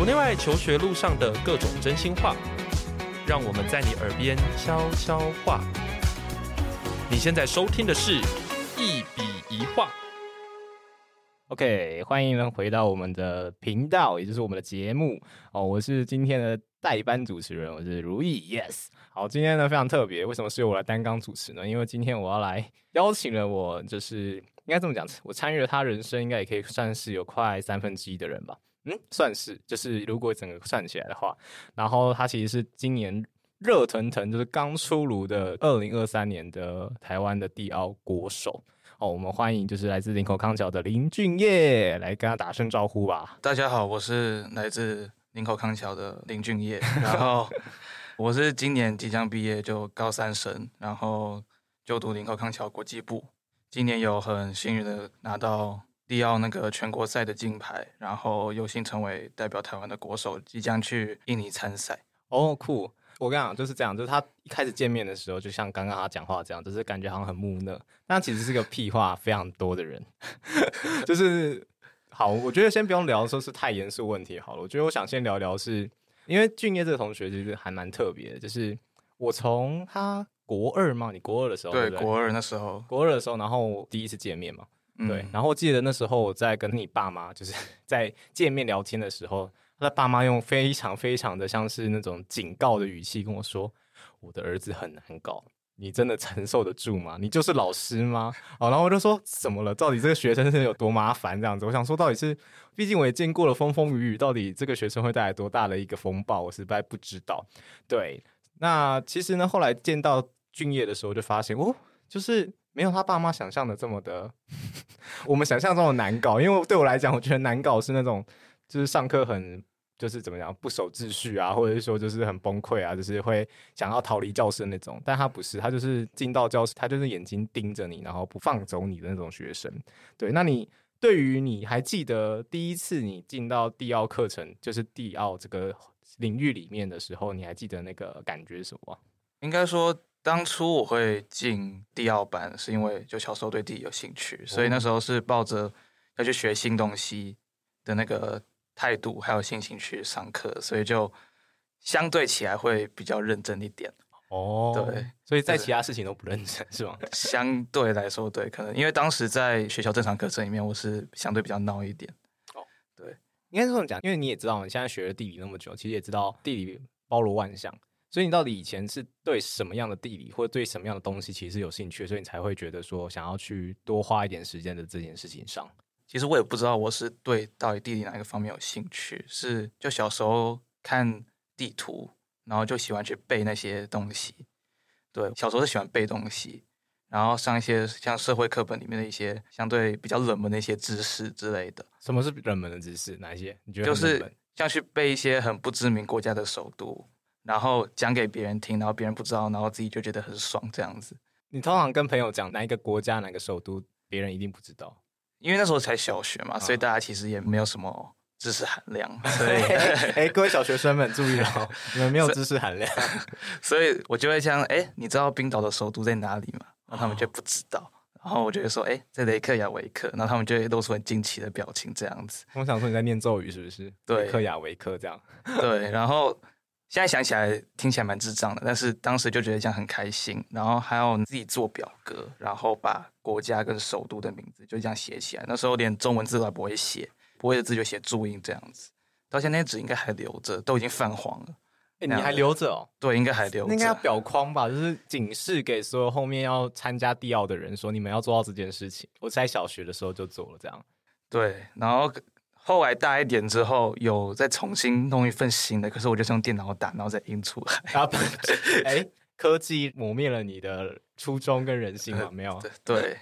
国内外求学路上的各种真心话，让我们在你耳边悄悄话。你现在收听的是一笔一画。OK，欢迎回到我们的频道，也就是我们的节目哦。我是今天的代班主持人，我是如意。Yes，好，今天呢非常特别，为什么是由我来担纲主持呢？因为今天我要来邀请了我，就是应该这么讲，我参与了他人生，应该也可以算是有快三分之一的人吧。嗯，算是，就是如果整个算起来的话，然后他其实是今年热腾腾，就是刚出炉的二零二三年的台湾的地奥国手哦。我们欢迎就是来自林口康桥的林俊业，来跟他打声招呼吧。大家好，我是来自林口康桥的林俊业，然后 我是今年即将毕业，就高三生，然后就读林口康桥国际部，今年有很幸运的拿到。地奥那个全国赛的金牌，然后有幸成为代表台湾的国手，即将去印尼参赛。哦，酷！我跟你讲就是这样，就是他一开始见面的时候，就像刚刚他讲话这样，就是感觉好像很木讷，但其实是个屁话非常多的人。就是好，我觉得先不用聊说是太严肃问题好了。我觉得我想先聊聊是，是因为俊业这个同学其实还蛮特别的，就是我从他国二嘛，你国二的时候，对，对对国二那时候，国二的时候，然后第一次见面嘛。对，然后我记得那时候我在跟你爸妈就是 在见面聊天的时候，他的爸妈用非常非常的像是那种警告的语气跟我说：“我的儿子很难搞，你真的承受得住吗？你就是老师吗？”哦，然后我就说：“怎么了？到底这个学生是有多麻烦？这样子？”我想说，到底是，毕竟我也见过了风风雨雨，到底这个学生会带来多大的一个风暴，我实在不知道。对，那其实呢，后来见到俊业的时候，就发现哦，就是。没有他爸妈想象的这么的，我们想象中的难搞。因为对我来讲，我觉得难搞是那种，就是上课很就是怎么样不守秩序啊，或者是说就是很崩溃啊，就是会想要逃离教室那种。但他不是，他就是进到教室，他就是眼睛盯着你，然后不放走你的那种学生。对，那你对于你还记得第一次你进到地奥课程，就是地奥这个领域里面的时候，你还记得那个感觉什么？应该说。当初我会进第二班，是因为就小时候对地理有兴趣，所以那时候是抱着要去学新东西的那个态度，还有心情去上课，所以就相对起来会比较认真一点。哦，对，所以在其他事情都不认真是吗？相对来说，对，可能因为当时在学校正常课程里面，我是相对比较闹一点。哦，对，应该是这么讲，因为你也知道，你现在学了地理那么久，其实也知道地理包罗万象。所以你到底以前是对什么样的地理或者对什么样的东西其实是有兴趣，所以你才会觉得说想要去多花一点时间的这件事情上。其实我也不知道我是对到底地理哪一个方面有兴趣，是就小时候看地图，然后就喜欢去背那些东西。对，小时候是喜欢背东西，然后上一些像社会课本里面的一些相对比较冷门的一些知识之类的。什么是冷门的知识？哪一些？你觉得就是像去背一些很不知名国家的首都。然后讲给别人听，然后别人不知道，然后自己就觉得很爽，这样子。你通常跟朋友讲哪一个国家、哪个首都，别人一定不知道，因为那时候才小学嘛，所以大家其实也没有什么知识含量。所以，哎，各位小学生们注意哦，你们没有知识含量，所以 我就会这样，哎，你知道冰岛的首都在哪里吗？然后他们就不知道，然后我就会说，哎，在雷克雅维克，然后他们就会露出很惊奇的表情，这样子。我想说你在念咒语是不是？对，雷克雅维克这样。对，然后。现在想起来听起来蛮智障的，但是当时就觉得这样很开心，然后还要自己做表格，然后把国家跟首都的名字就这样写起来。那时候连中文字都还不会写，不会的字就写注音这样子。到现在那纸应该还留着，都已经泛黄了。哎，你还留着哦？对，应该还留着。应该要裱框吧，就是警示给所有后面要参加地奥的人，说你们要做到这件事情。我在小学的时候就做了这样。对，然后。后来大一点之后，有再重新弄一份新的，可是我就是用电脑打，然后再印出来。啊，哎，科技磨灭了你的初衷跟人性吗？没有，对，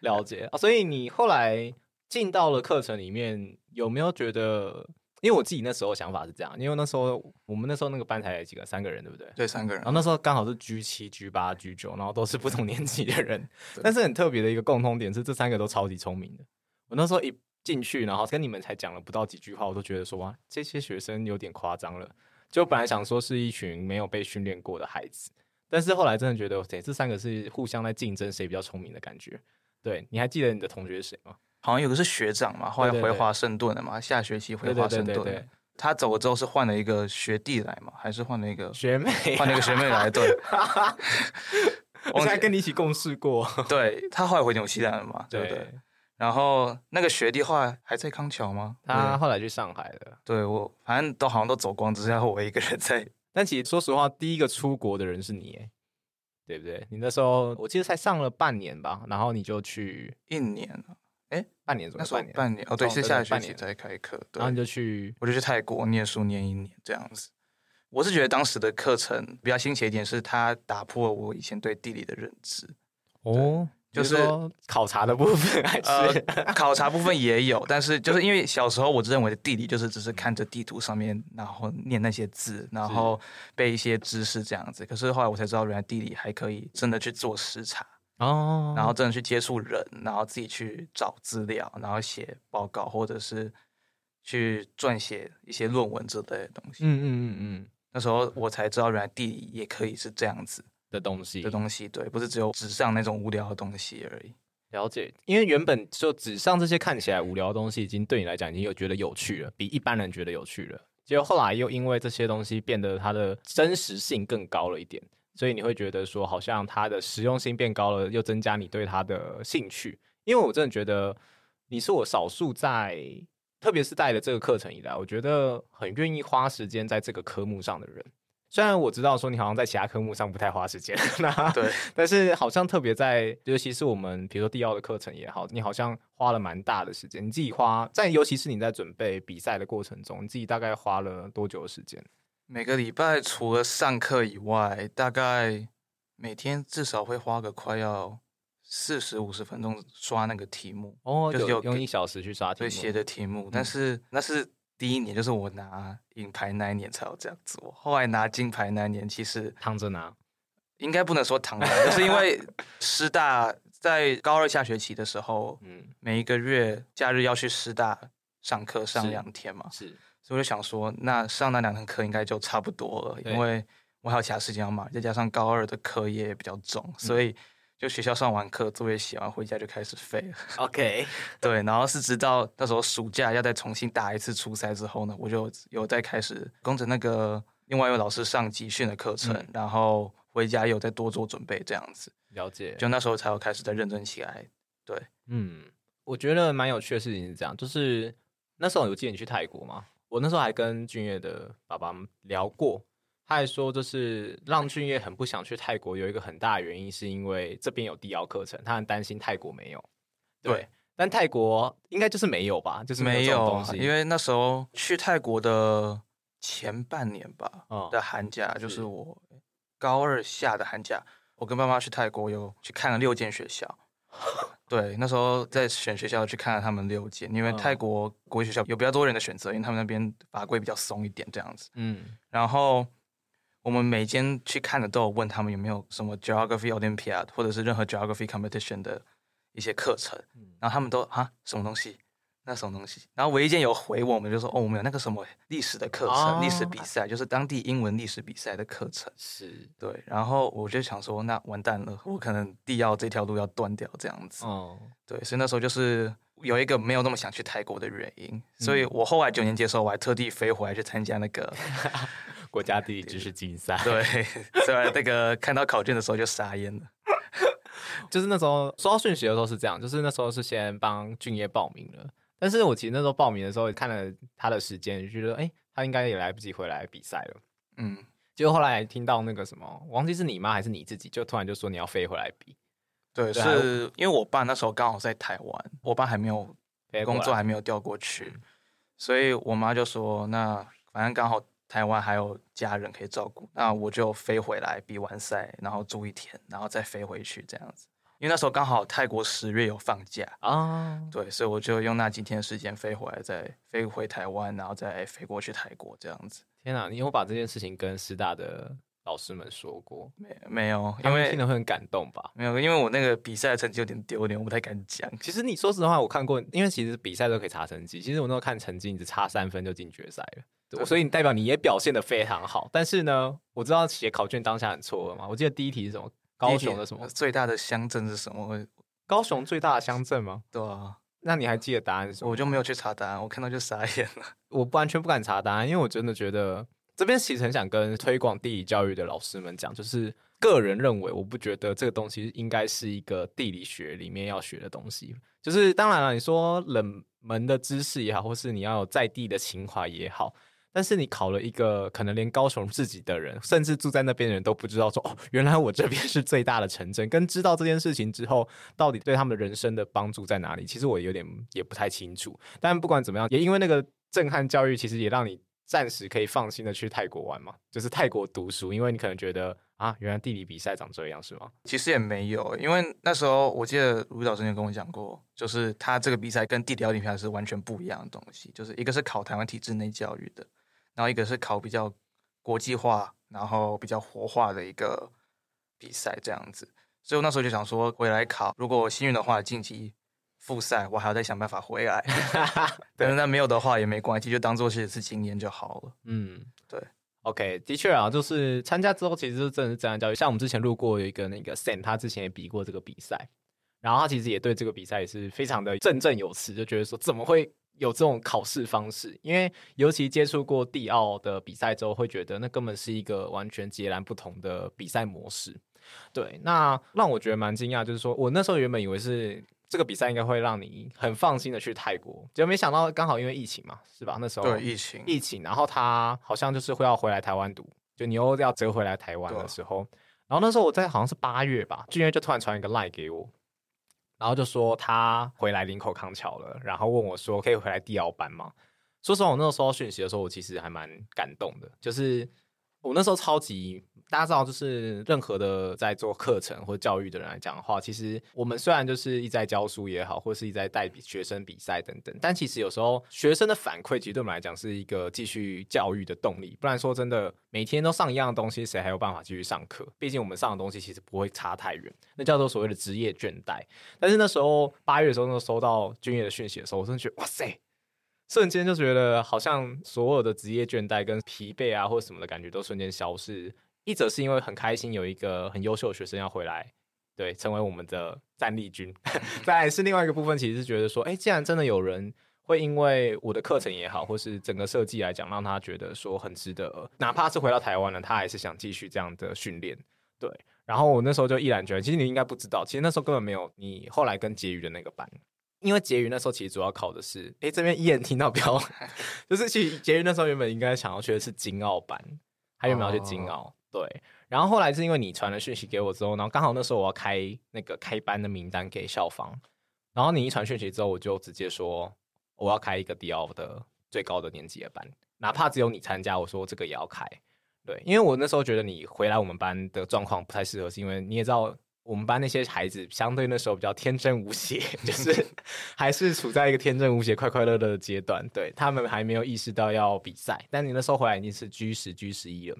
了解啊。所以你后来进到了课程里面，有没有觉得？因为我自己那时候想法是这样，因为那时候我们那时候那个班才有几个，三个人，对不对？对，三个人。然后那时候刚好是 G 七、G 八、G 九，然后都是不同年级的人，但是很特别的一个共通点是，这三个都超级聪明的。我那时候一。进去，然后跟你们才讲了不到几句话，我都觉得说哇，这些学生有点夸张了。就本来想说是一群没有被训练过的孩子，但是后来真的觉得，对，这三个是互相在竞争谁比较聪明的感觉。对，你还记得你的同学是谁吗？好像有个是学长嘛，后来回华盛顿了嘛，对对对对，下学期回华盛顿。他走了之后是换了一个学弟来嘛，还是换了一个学妹、啊？换了一个学妹来，对。我还跟你一起共事过。对，他后来回纽西兰了嘛，对不对？对，然后那个学弟后来还在康桥吗？他后来去上海了。对，我反正都好像都走光，只剩下我一个人在。但其实说实话，第一个出国的人是你，哎，对不对？你那时候我记得才上了半年吧，然后你就去一年了，哎，半年左右，那半年，半年哦，对，是下学期才开课，对，然后你就去，我就去泰国念书念一年这样子。我是觉得当时的课程比较新奇一点，是它打破了我以前对地理的认知。哦，就是考察的部分还是、呃、考察部分也有，但是就是因为小时候我认为的地理就是只是看着地图上面，然后念那些字，然后背一些知识这样子。可是后来我才知道，原来地理还可以真的去做实查哦，然后真的去接触人，然后自己去找资料，然后写报告或者是去撰写一些论文之类的东西。嗯嗯嗯嗯。那时候我才知道，原来地理也可以是这样子的东西。的东西，对，不是只有纸上那种无聊的东西而已。了解，因为原本就纸上这些看起来无聊的东西，已经对你来讲已经有觉得有趣了，比一般人觉得有趣了。结果后来又因为这些东西变得它的真实性更高了一点，所以你会觉得说，好像它的实用性变高了，又增加你对它的兴趣。因为我真的觉得你是我少数在。特别是带了这个课程以来，我觉得很愿意花时间在这个科目上的人。虽然我知道说你好像在其他科目上不太花时间，对，但是好像特别在，尤其是我们比如说第二的课程也好，你好像花了蛮大的时间。你自己花在，尤其是你在准备比赛的过程中，你自己大概花了多久的时间？每个礼拜除了上课以外，大概每天至少会花个快要。四十五十分钟刷那个题目哦，就是有用一小时去刷题目，写的题目。但是那是第一年，就是我拿银牌那一年才有这样子。我后来拿金牌那一年，其实躺着拿，应该不能说躺着拿，就是因为师大在高二下学期的时候，嗯，每一个月假日要去师大上课上两天嘛，是，所以我就想说，那上那两堂课应该就差不多了，因为我还有其他事情要忙，再加上高二的课业也比较重，所以。就学校上完课，作业写完，回家就开始废了。OK，对，然后是直到那时候暑假要再重新打一次初赛之后呢，我就有再开始跟着那个另外一位老师上集训的课程，嗯、然后回家有再多做准备，这样子。了解。就那时候才有开始再认真起来。对，嗯，我觉得蛮有趣的事情是这样，就是那时候有记得你去泰国吗？我那时候还跟俊越的爸爸聊过。他还说，就是让俊曄很不想去泰国，有一个很大的原因，是因为这边有地奥课程，他很担心泰国没有。对，对，但泰国应该就是没有吧？就是没有东西，因为那时候去泰国的前半年吧，哦、的寒假，就是我高二下的寒假，我跟爸妈去泰国，有去看了六间学校。对，那时候在选学校去看了他们六间，因为泰国国际学校有比较多人的选择，因为他们那边法规比较松一点，这样子。嗯，然后。我们每间去看的都有问他们有没有什么 Geography Olympiad 或者是任何 Geography Competition 的一些课程，然后他们都啊什么东西，那什么东西，然后唯一一间有回我们就说哦，我们有那个什么历史的课程，哦、历史比赛就是当地英文历史比赛的课程，是。对，然后我就想说那完蛋了，我可能地要这条路要断掉这样子，哦，对，所以那时候就是有一个没有那么想去泰国的原因，所以我后来九年级的时候我还特地飞回来去参加那个。国家地理知识竞赛，对，所以那个看到考卷的时候就傻眼了。就是那时候收到讯息的时候是这样，就是那时候是先帮俊业报名了，但是我其实那时候报名的时候看了他的时间，就觉得哎，他应该也来不及回来比赛了。嗯，结果后来听到那个什么，忘记是你妈还是你自己，就突然就说你要飞回来比。对，对是因为我爸那时候刚好在台湾，我爸还没有工作，还没有调过去，所以我妈就说那反正刚好。台湾还有家人可以照顾，那我就飞回来比完赛，然后住一天，然后再飞回去这样子。因为那时候刚好泰国十月有放假啊，对，所以我就用那几天时间飞回来，再飞回台湾，然后再飞过去泰国这样子。天哪，你有把这件事情跟师大的老师们说过？没没有，因为听了会很感动吧？没有，因为我那个比赛的成绩有点丢脸，我不太敢讲。其实你说实话，我看过，因为其实比赛都可以查成绩。其实我那时候看成绩，你只差三分就进决赛了。所以你代表你也表现的非常好，但是呢，我知道写考卷当下很错愕嘛。我记得第一题是什么？高雄的什么？最大的乡镇是什么？高雄最大的乡镇吗？对啊。那你还记得答案是什么？我就没有去查答案，我看到就傻眼了。我完全不敢查答案，因为我真的觉得这边其实很想跟推广地理教育的老师们讲，就是个人认为，我不觉得这个东西应该是一个地理学里面要学的东西。就是当然了，你说冷门的知识也好，或是你要有在地的情怀也好。但是你考了一个可能连高雄自己的人，甚至住在那边的人都不知道说，哦，原来我这边是最大的城镇。跟知道这件事情之后，到底对他们人生的帮助在哪里？其实我有点也不太清楚。但不管怎么样，也因为那个震撼教育，其实也让你暂时可以放心的去泰国玩嘛，就是泰国读书。因为你可能觉得啊，原来地理比赛长这样，是吗？其实也没有，因为那时候我记得卢导曾经跟我讲过，就是他这个比赛跟地理奥林匹亚是完全不一样的东西，就是一个是考台湾体制内教育的。然后一个是考比较国际化，然后比较活化的一个比赛这样子，所以我那时候就想说回来考，如果我幸运的话晋级复赛，我还要再想办法回来。对，那没有的话也没关系，就当做是一次经验就好了。嗯，对，OK，的确啊，就是参加之后其实就真的是这样教育。像我们之前录过有一个那个 Sam，他之前也比过这个比赛，然后他其实也对这个比赛也是非常的振振有词，就觉得说怎么会。有这种考试方式，因为尤其接触过地奥的比赛之后，会觉得那根本是一个完全截然不同的比赛模式。对，那让我觉得蛮惊讶，就是说我那时候原本以为是这个比赛应该会让你很放心的去泰国，结果没想到刚好因为疫情嘛，是吧？那时候对疫情，疫情，然后他好像就是会要回来台湾读，就你又要折回来台湾的时候，然后那时候我在好像是八月吧，俊渊就突然传一个 line 给我。然后就说他回来林口康桥了，然后问我说可以回来地奥班吗？说实话，我那时候讯息的时候，我其实还蛮感动的，就是我那时候超级。大家知道，就是任何的在做课程或教育的人来讲的话，其实我们虽然就是一直在教书也好，或是一直在带学生比赛等等，但其实有时候学生的反馈，其实对我们来讲是一个继续教育的动力。不然说真的，每天都上一样的东西，谁还有办法继续上课？毕竟我们上的东西其实不会差太远，那叫做所谓的职业倦怠。但是那时候八月的时候，那时候收到君业的讯息的时候，我真的觉得哇塞，瞬间就觉得好像所有的职业倦怠跟疲惫啊，或者什么的感觉都瞬间消失。一则是因为很开心有一个很优秀的学生要回来，对，成为我们的战力军。再来是另外一个部分，其实是觉得说，哎，既然真的有人会因为我的课程也好，或是整个设计来讲，让他觉得说很值得，哪怕是回到台湾了，他还是想继续这样的训练。对，然后我那时候就毅然决然，其实你应该不知道，其实那时候根本没有你后来跟结余的那个班，因为结余那时候其实主要考的是，哎，这边一眼听到标，就是其实结余那时候原本应该想要去的是金澳班，他原本要去金澳。哦对，然后后来是因为你传了讯息给我之后，然后刚好那时候我要开那个开班的名单给校方，然后你一传讯息之后，我就直接说我要开一个迪奥的最高的年级的班，哪怕只有你参加，我说这个也要开。对，因为我那时候觉得你回来我们班的状况不太适合，是因为你也知道。我们班那些孩子相对那时候比较天真无邪，就是还是处在一个天真无邪、快快乐乐的阶段。对，他们还没有意识到要比赛，但你那时候回来已经是 G 十、G 十一了。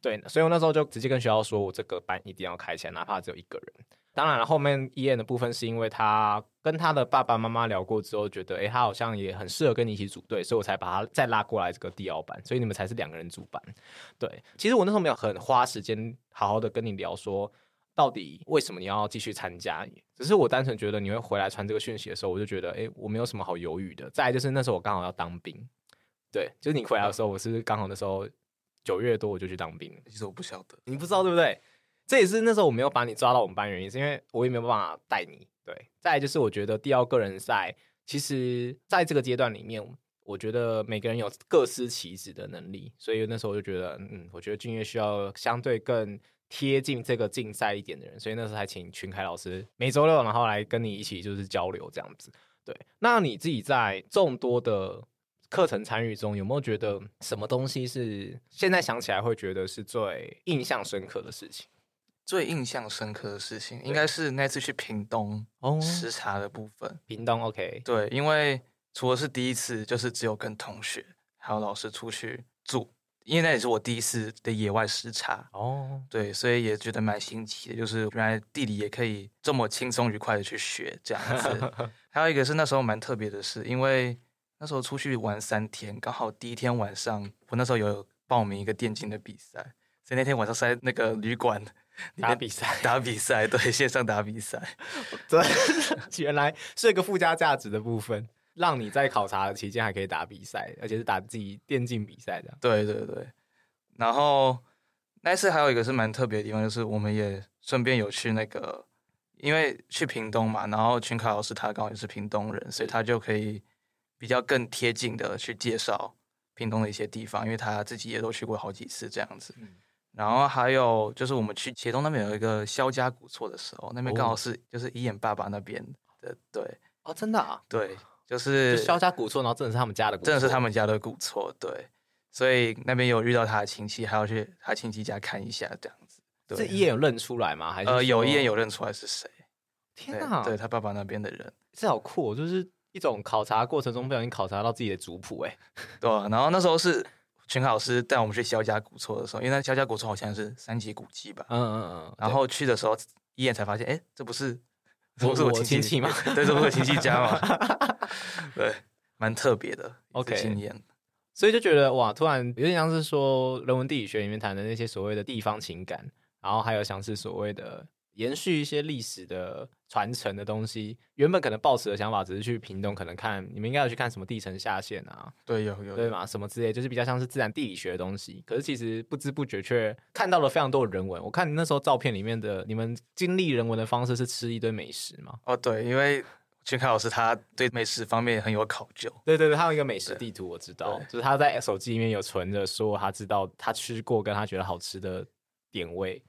对，所以我那时候就直接跟学校说，我这个班一定要开起来，哪怕只有一个人。当然了，后面 EN 的部分是因为他跟他的爸爸妈妈聊过之后，觉得诶，他好像也很适合跟你一起组队，所以我才把他再拉过来这个第二班。所以你们才是两个人组班。对，其实我那时候没有很花时间好好的跟你聊说。到底为什么你要继续参加？只是我单纯觉得你会回来传这个讯息的时候，我就觉得，哎，我没有什么好犹豫的。再来就是那时候我刚好要当兵，对，就是你回来的时候，我是刚好那时候九月多我就去当兵。其实我不晓得，你不知道对不对？这也是那时候我没有把你抓到我们班原因，是因为我也没有办法带你。对，再来就是我觉得第二个人赛，其实在这个阶段里面，我觉得每个人有各司其职的能力，所以那时候我就觉得，嗯，我觉得俊业需要相对更。贴近这个竞赛一点的人，所以那时候还请群凯老师每周六然后来跟你一起就是交流这样子。对，那你自己在众多的课程参与中，有没有觉得什么东西是现在想起来会觉得是最印象深刻的事情？最印象深刻的事情，应该是那次去屏东哦视察的部分。屏东 OK，对，因为除了是第一次，就是只有跟同学还有老师出去住。因为那也是我第一次的野外视察。哦，对，所以也觉得蛮新奇的，就是原来地理也可以这么轻松愉快的去学这样子。还有一个是那时候蛮特别的是，因为那时候出去玩三天，刚好第一天晚上我那时候有报名一个电竞的比赛，所以那天晚上是在那个旅馆打比赛，打比赛，对，线上打比赛，对，原来是一个附加价值的部分，让你在考察的期间还可以打比赛，而且是打自己电竞比赛的。对对对，然后那次还有一个是蛮特别的地方，就是我们也顺便有去那个，因为去屏东嘛，然后群考老师他刚好也是屏东人，所以他就可以比较更贴近的去介绍屏东的一些地方，因为他自己也都去过好几次这样子。嗯。然后还有就是我们去茄东那边有一个肖家古厝的时候，那边刚好是就是伊眼爸爸那边的，对。哦，真的啊，对，就是萧家古厝，然后真的是他们家的，真的是他们家的古厝，对，所以那边有遇到他的亲戚，还要去他亲戚家看一下这样子。这一眼有认出来吗？还是呃，有一眼有认出来是谁？天哪，对他爸爸那边的人，这好酷，就是一种考察过程中不小心考察到自己的族谱，哎，对，然后那时候是。群考老师带我们去萧家古厝的时候，因为那萧家古厝好像是三级古迹吧。嗯嗯嗯。然后去的时候，一眼才发现，哎，这不是，这不是我亲戚嘛？对，是我亲戚家嘛？对，蛮特别的。OK。经验。所以就觉得哇，突然有点像是说人文地理学里面谈的那些所谓的地方情感，然后还有像是所谓的。延续一些历史的传承的东西，原本可能抱持的想法只是去屏东，可能看你们应该要去看什么地层下陷啊，对，有有对嘛，什么之类，就是比较像是自然地理学的东西。可是其实不知不觉却看到了非常多的人文。我看你那时候照片里面的你们经历人文的方式是吃一堆美食嘛？哦，对，因为群凯老师他对美食方面很有考究。对对对，他有一个美食地图，我知道，就是他在手机里面有存着，说他知道他吃过跟他觉得好吃的点位。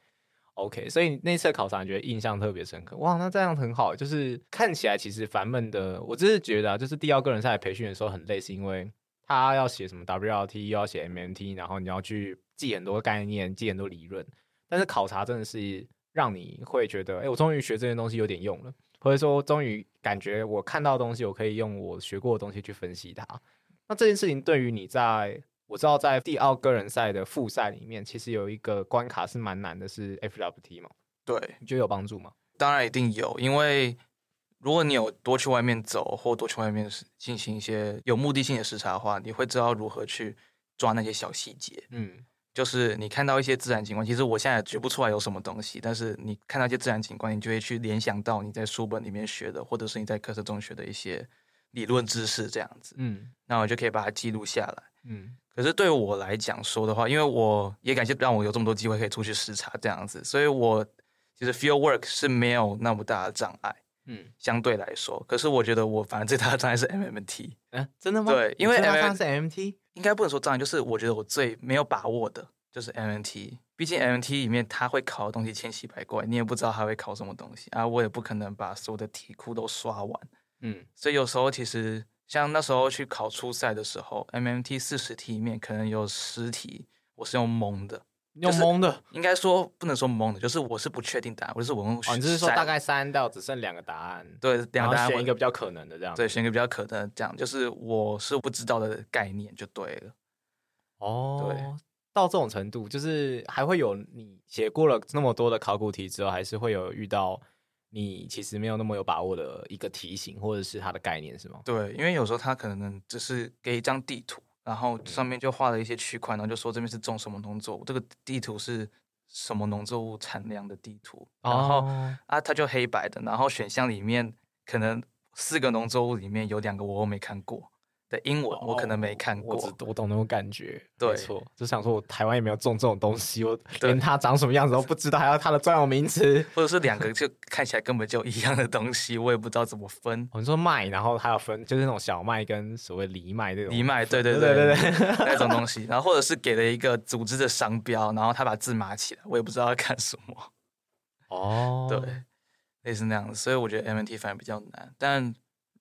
OK，所以那次考察你觉得印象特别深刻哇？那这样很好，就是看起来其实烦闷的。我只是觉得啊，就是第二个人赛培训的时候很累，是因为他要写什么 WRT，又要写 MMT，然后你要去记很多概念，记很多理论。但是考察真的是让你会觉得，哎、我终于学这些东西有点用了，或者说终于感觉我看到的东西，我可以用我学过的东西去分析它。那这件事情对于你在我知道在第二个人赛的复赛里面，其实有一个关卡是蛮难的，是 FWT 嘛？对，你觉得有帮助吗？当然一定有，因为如果你有多去外面走，或多去外面进行一些有目的性的视察的话，你会知道如何去抓那些小细节。嗯，就是你看到一些自然景观，其实我现在也举不出来有什么东西，但是你看到一些自然景观，你就会去联想到你在书本里面学的，或者是你在课程中学的一些理论知识这样子。嗯，那我就可以把它记录下来。嗯。可是对我来讲说的话，因为我也感谢让我有这么多机会可以出去视察这样子，所以我其实 field work 是没有那么大的障碍，嗯，相对来说。可是我觉得我反正最大的障碍是 MMT，嗯，真的吗？对，因为 MMT 是 MMT，应该不能说障碍，就是我觉得我最没有把握的就是 MMT，毕竟 MMT 里面它会考的东西千奇百怪，你也不知道它会考什么东西啊，我也不可能把所有的题库都刷完，嗯，所以有时候其实。像那时候去考初赛的时候，MMT 四十题里面可能有十题我是用蒙的，用蒙的，应该说不能说蒙的，就是我是不确定答案，我就是我用。哦，你就是说大概三道只剩两个答案，对，两个答案选一个比较可能的这样，对，选一个比较可能的这样，就是我是不知道的概念就对了。哦，对，到这种程度，就是还会有你写过了那么多的考古题之后，还是会有遇到。你其实没有那么有把握的一个题型，或者是它的概念是吗？对，因为有时候他可能只是给一张地图，然后上面就画了一些区块，然后就说这边是种什么农作物，这个地图是什么农作物产量的地图，然后、哦、啊，它就黑白的，然后选项里面可能四个农作物里面有两个我都没看过。的英文我可能没看过，哦、我，我懂那种感觉。对，没错，就想说我台湾也没有种这种东西，我连它长什么样子都不知道，还要它的专有名词，或者是两个就看起来根本就一样的东西，我也不知道怎么分。我们说麦，然后还要分，就是那种小麦跟所谓藜麦这种藜麦，对对对对对，那种东西。然后或者是给了一个组织的商标，然后他把字码起来，我也不知道要看什么。哦，对，类似那样子，所以我觉得 MNT 反而比较难，但。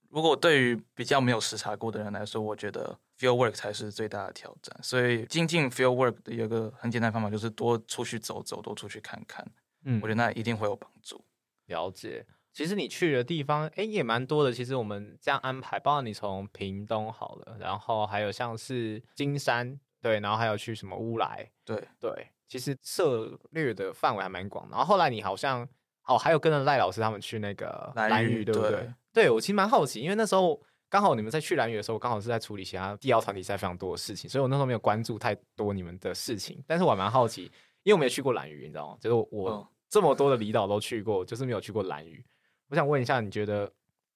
如果对于比较没有视察过的人来说，我觉得 field work 才是最大的挑战。所以精进 field work 的有一个很简单的方法，就是多出去走走，多出去看看。嗯，我觉得那一定会有帮助。了解，其实你去的地方，哎，也蛮多的。其实我们这样安排，包括你从屏东好了，然后还有像是金山，对，然后还有去什么乌来，对对，其实涉猎的范围还蛮广。然后后来你好像，哦，还有跟着赖老师他们去那个兰屿，对不对？对对，我其实蛮好奇，因为那时候刚好你们在去兰屿的时候，刚好是在处理其他地奥团体赛非常多的事情，所以我那时候没有关注太多你们的事情。但是我还蛮好奇，因为我没有去过兰屿，你知道吗？就是我这么多的离岛都去过，就是没有去过兰屿。我想问一下，你觉得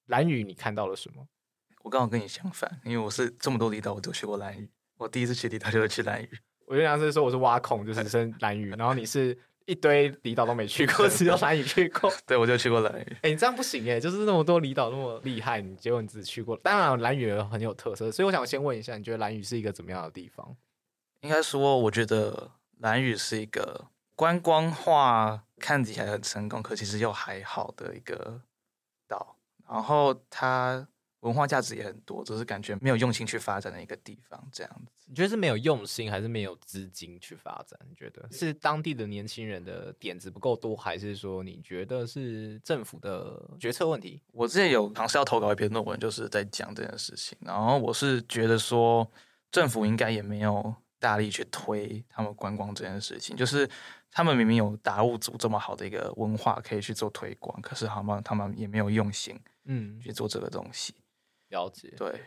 兰屿你看到了什么？我刚好跟你相反，因为我是这么多离岛我都去过兰屿，我第一次去离岛就是去兰屿。我就想是说我是挖空，就是生兰屿，然后你是一堆离岛都没去过，只有兰屿去过。对，我就去过兰屿。哎、欸，你这样不行哎，就是那么多离岛那么厉害，你结果你只去过。当然兰屿很有特色，所以我想先问一下，你觉得兰屿是一个怎么样的地方？应该说，我觉得兰屿是一个观光化看起来很成功，可其实又还好的一个岛。然后它。文化价值也很多，只是感觉没有用心去发展的一个地方，这样子。你觉得是没有用心，还是没有资金去发展？你觉得是当地的年轻人的点子不够多，还是说你觉得是政府的决策问题？我之前有尝试要投稿一篇论文，就是在讲这件事情。然后我是觉得说，政府应该也没有大力去推他们观光这件事情。就是他们明明有达悟族这么好的一个文化可以去做推广，可是好像他们也没有用心，嗯，去做这个东西。了解，对，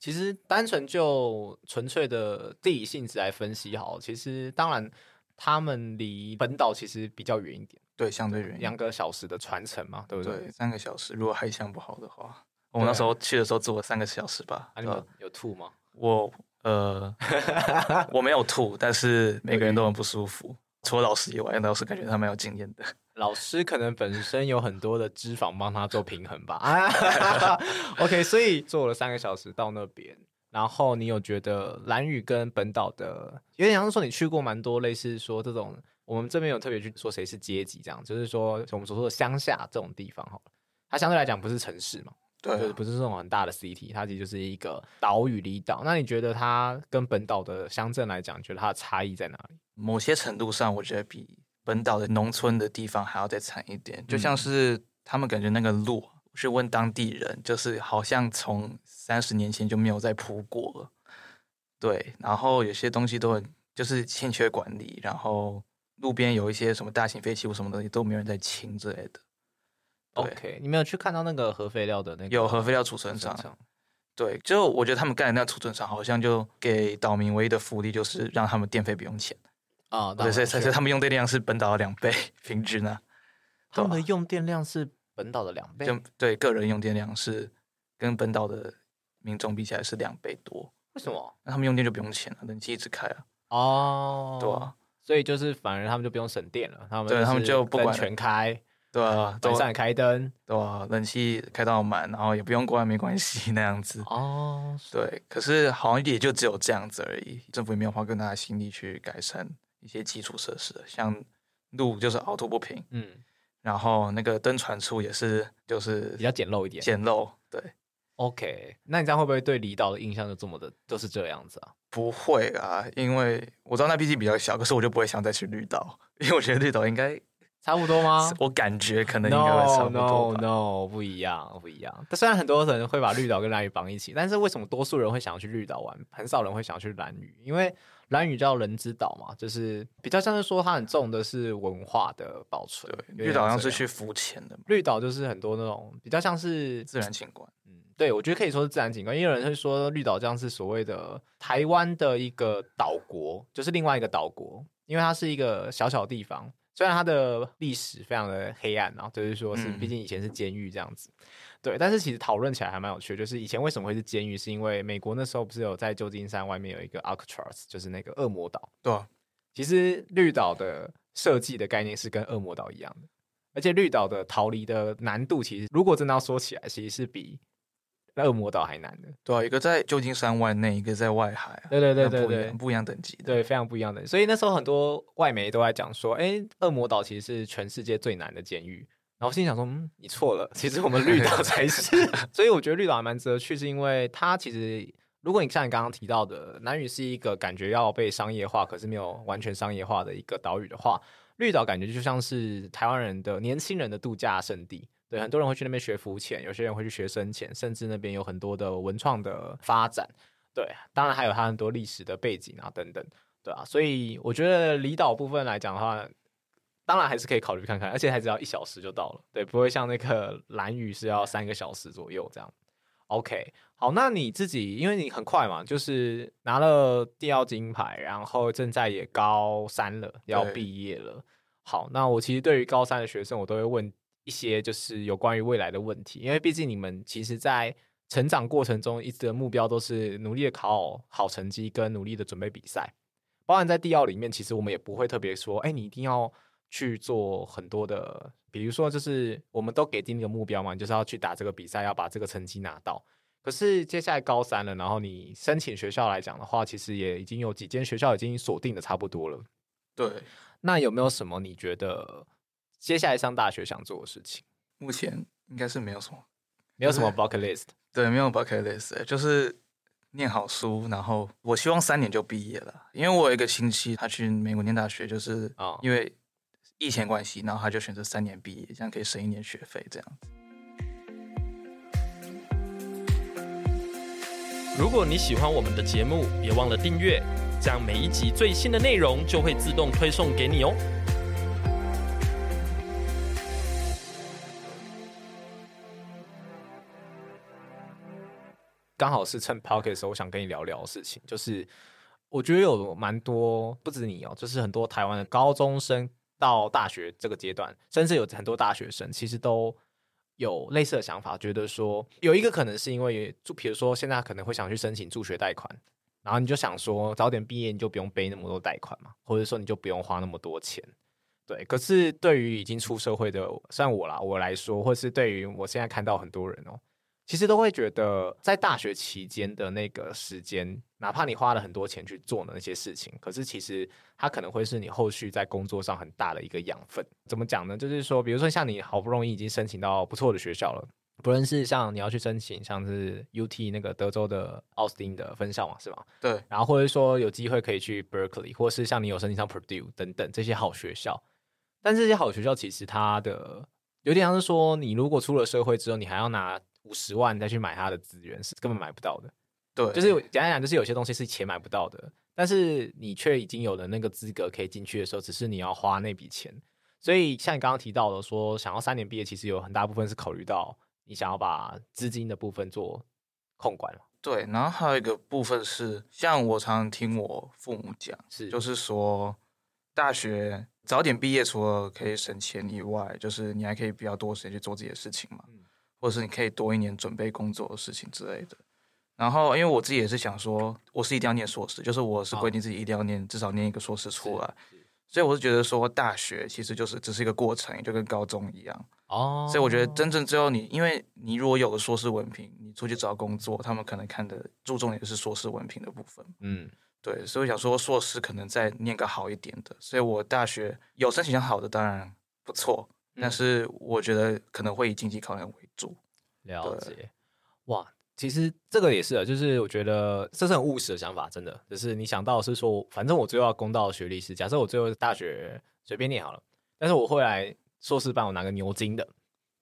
其实单纯就纯粹的地理性质来分析，好，其实当然他们离本岛其实比较远一点，对，相对远，两个小时的船程嘛，对不对？对，三个小时，如果海象不好的话，我们那时候去的时候坐了三个小时吧。啊，你们有吐吗？我呃，我没有吐，但是每个人都很不舒服，除了老师以外，老师感觉他蛮有经验的。老师可能本身有很多的脂肪帮他做平衡吧。啊 OK，所以坐了三个小时到那边，然后你有觉得兰屿跟本岛的，有点像是说你去过蛮多类似说这种，我们这边有特别去说谁是阶级这样，就是说我们所说的乡下这种地方好了，它相对来讲不是城市嘛，对、啊，就是不是这种很大的 city，它其实就是一个岛屿离岛。那你觉得它跟本岛的乡镇来讲，你觉得它的差异在哪里？某些程度上，我觉得比。本岛的农村的地方还要再惨一点，就像是他们感觉那个路，去问当地人，就是好像从三十年前就没有再铺过了。对，然后有些东西都很就是欠缺管理，然后路边有一些什么大型废弃物什么东西都没有人在清之类的。OK，你没有去看到那个核废料的那个有核废料储存厂？对，就我觉得他们盖的那个储存厂好像就给岛民唯一的福利就是让他们电费不用钱。啊，对，所以所以他们用电量是本岛的两倍，平均呢，他们的用电量是本岛的两倍，就对，个人用电量是跟本岛的民众比起来是两倍多。为什么？那他们用电就不用钱了，冷气一直开啊。哦，对啊，所以就是反而他们就不用省电了，他们对他们就不管全开，对啊，晚上也开灯，对啊，冷气开到满，然后也不用关没关系 那样子。哦，对，可是好像也就只有这样子而已，政府也没有花更大的心力去改善。一些基础设施，像路就是凹凸不平，嗯，然后那个灯船处也是就是比较简陋一点，简陋，对。OK，那你这样会不会对离岛的印象就这么的就是这样子啊？不会啊，因为我知道那毕竟比较小，可是我就不会想再去绿岛，因为我觉得绿岛应该 差不多吗？我感觉可能应该会差不多 No, no, 不一样，不一样。但虽然很多人会把绿岛跟蓝屿绑一起，但是为什么多数人会想要去绿岛玩，很少人会想要去蓝屿？因为兰屿叫人之岛嘛，就是比较像是说它很重的是文化的保存。对，绿岛好像是去浮潜的嘛。绿岛就是很多那种比较像是自然景观。嗯，对，我觉得可以说是自然景观。也有人会说绿岛这样是所谓的台湾的一个岛国，就是另外一个岛国，因为它是一个小小地方。虽然它的历史非常的黑暗，然后就是说是毕竟以前是监狱这样子。嗯对，但是其实讨论起来还蛮有趣的，就是以前为什么会是监狱，是因为美国那时候不是有在旧金山外面有一个 Alcatraz，就是那个恶魔岛。对啊，其实绿岛的设计的概念是跟恶魔岛一样的，而且绿岛的逃离的难度，其实如果真的要说起来，其实是比恶魔岛还难的。对啊，一个在旧金山湾内，一个在外海啊。对对对对对，不一样等级的，对，非常不一样的。所以那时候很多外媒都在讲说，哎，恶魔岛其实是全世界最难的监狱。然后心里想说，嗯，你错了，其实我们绿岛 才是。所以我觉得绿岛还蛮值得去，是因为它其实，如果你像你刚刚提到的，南屿是一个感觉要被商业化，可是没有完全商业化的一个岛屿的话，绿岛感觉就像是台湾人的年轻人的度假胜地。对，很多人会去那边学浮潜，有些人会去学深潜，甚至那边有很多的文创的发展。对，当然还有它很多历史的背景啊等等，对啊，所以我觉得离岛部分来讲的话。当然还是可以考虑看看，而且还只要一小时就到了，对，不会像那个兰屿是要三个小时左右这样。OK，好，那你自己因为你很快嘛，就是拿了第二金牌，然后正在也高三了，要毕业了。好，那我其实对于高三的学生，我都会问一些就是有关于未来的问题，因为毕竟你们其实，在成长过程中一直的目标都是努力的考好成绩，跟努力的准备比赛。包含在地奥里面，其实我们也不会特别说，哎，你一定要去做很多的，比如说，就是我们都给定一个目标嘛，就是要去打这个比赛，要把这个成绩拿到。可是接下来高三了，然后你申请学校来讲的话，其实也已经有几间学校已经锁定的差不多了。对，那有没有什么你觉得接下来上大学想做的事情？目前应该是没有什么，没有什么 bucket list。对，没有 bucket list，就是念好书，然后我希望三年就毕业了，因为我有一个亲戚，他去美国念大学，就是因为疫情关系，然后他就选择三年毕业，这样可以省一年学费，这样。如果你喜欢我们的节目，别忘了订阅，这样每一集最新的内容就会自动推送给你哦。刚好是趁 pocket 的时候，我想跟你聊聊的事情，就是我觉得有蛮多，不止你哦，就是很多台湾的高中生到大学这个阶段，甚至有很多大学生，其实都。有类似的想法，觉得说有一个可能是因为，就比如说现在可能会想去申请助学贷款，然后你就想说早点毕业，你就不用背那么多贷款嘛，或者说你就不用花那么多钱，对。可是对于已经出社会的像我啦，我来说，或是对于我现在看到很多人哦。其实都会觉得，在大学期间的那个时间，哪怕你花了很多钱去做的那些事情，可是其实它可能会是你后续在工作上很大的一个养分。怎么讲呢？就是说，比如说像你好不容易已经申请到不错的学校了，不论是像你要去申请，像是 UT 那个德州的奥斯汀的分校嘛，是吗？对。然后或者说有机会可以去 Berkeley，或是像你有申请上 Purdue 等等这些好学校，但这些好学校其实它的有点像是说，你如果出了社会之后，你还要拿。五十万再去买他的资源是根本买不到的，对，就是简单讲，就是有些东西是钱买不到的，但是你却已经有了那个资格可以进去的时候，只是你要花那笔钱。所以像你刚刚提到的说，想要三年毕业，其实有很大部分是考虑到你想要把资金的部分做控管。对，然后还有一个部分是，像我常常听我父母讲，是就是说大学早点毕业，除了可以省钱以外，就是你还可以比较多时间去做这些事情嘛。嗯或者是你可以多一年准备工作的事情之类的，然后因为我自己也是想说，我是一定要念硕士，就是我是规定自己一定要念至少念一个硕士出来，所以我是觉得说大学其实就是只是一个过程，就跟高中一样哦。所以我觉得真正最后你，因为你如果有个硕士文凭，你出去找工作，他们可能看的注重也是硕士文凭的部分。嗯，对，所以我想说硕士可能再念个好一点的，所以我大学有申请上好的当然不错。但是我觉得可能会以经济考量。了解，哇，其实这个也是啊，就是我觉得这是很务实的想法，真的，就是你想到是说，反正我最后要攻到学历是，假设我最后大学随便念好了，但是我后来硕士班我拿个牛津的，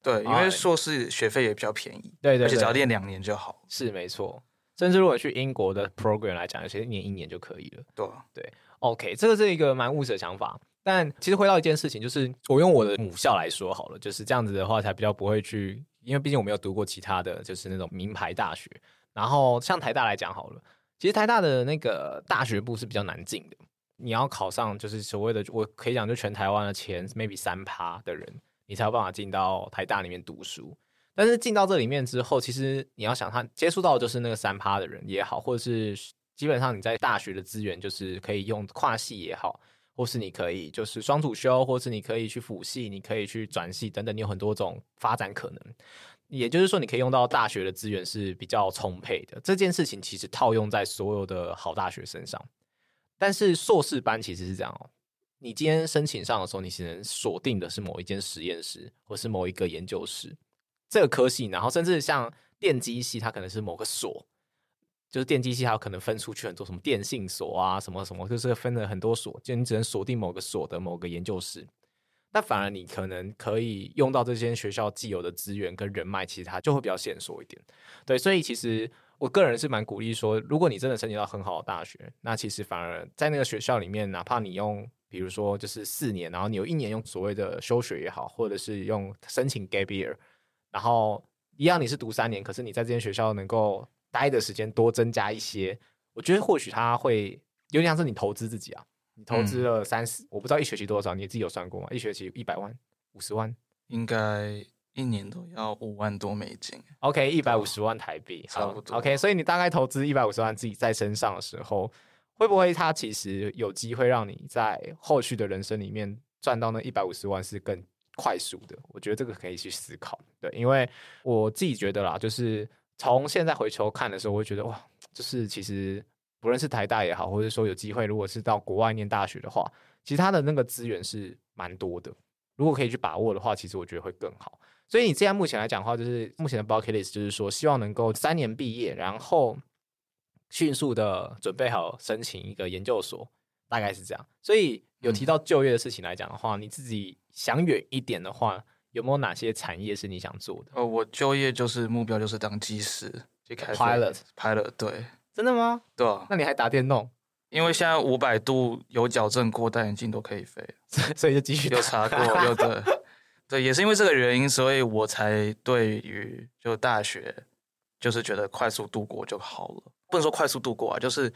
对，因为硕士学费也比较便宜，对，对对，而且只要念两年就好，是没错。甚至如果去英国的 program 来讲，有些念一年就可以了，对啊，对，OK，这个是一个蛮务实的想法。但其实回到一件事情，就是我用我的母校来说好了，就是这样子的话，才比较不会去，因为毕竟我没有读过其他的就是那种名牌大学。然后像台大来讲好了，其实台大的那个大学部是比较难进的，你要考上就是所谓的，我可以讲就全台湾的前 maybe 三趴的人，你才有办法进到台大里面读书。但是进到这里面之后，其实你要想他接触到的就是那个三趴的人也好，或者是基本上你在大学的资源就是可以用跨系也好。或是你可以就是双主修，或是你可以去辅系，你可以去转系等等，你有很多种发展可能。也就是说，你可以用到大学的资源是比较充沛的。这件事情其实套用在所有的好大学身上。但是硕士班其实是这样哦，你今天申请上的时候，你只能锁定的是某一间实验室，或是某一个研究室这个科系，然后甚至像电机系，它可能是某个所。就是电机系还有可能分出去很多什么电信所啊，什么什么，就是分了很多所，就你只能锁定某个所的某个研究室。但反而你可能可以用到这些学校既有的资源跟人脉，其实它就会比较线索一点。对，所以其实我个人是蛮鼓励说，如果你真的申请到很好的大学，那其实反而在那个学校里面，哪怕你用比如说就是四年，然后你有一年用所谓的休学也好，或者是用申请 gap year，然后一样你是读三年，可是你在这间学校能够。待的时间多增加一些，我觉得或许他会有点像是你投资自己啊，你投资了三十、嗯，我不知道一学期多少，你自己有算过吗？一学期一百万、五十万，应该一年都要五万多美金。OK，一百五十万台币，差不多。OK，所以你大概投资一百五十万自己在身上的时候，会不会他其实有机会让你在后续的人生里面赚到那一百五十万是更快速的？我觉得这个可以去思考。对，因为我自己觉得啦，就是从现在回头看的时候，我会觉得哇，就是其实。不论是台大也好，或者说有机会，如果是到国外念大学的话，其实他的那个资源是蛮多的。如果可以去把握的话，其实我觉得会更好。所以你现在目前来讲的话，就是目前的 bucket list 就是说，希望能够三年毕业，然后迅速的准备好申请一个研究所，大概是这样。所以有提到就业的事情来讲的话，嗯，你自己想远一点的话，有没有哪些产业是你想做的？呃，我就业就是目标就是当机师，去开 pilot pilot 对。真的吗？对啊，那你还打电动？因为现在五百度有矫正过，戴眼镜都可以飞，所以就继续有查过，有的对，也是因为这个原因，所以我才对于就大学就是觉得快速度过就好了，不能说快速度过啊，就是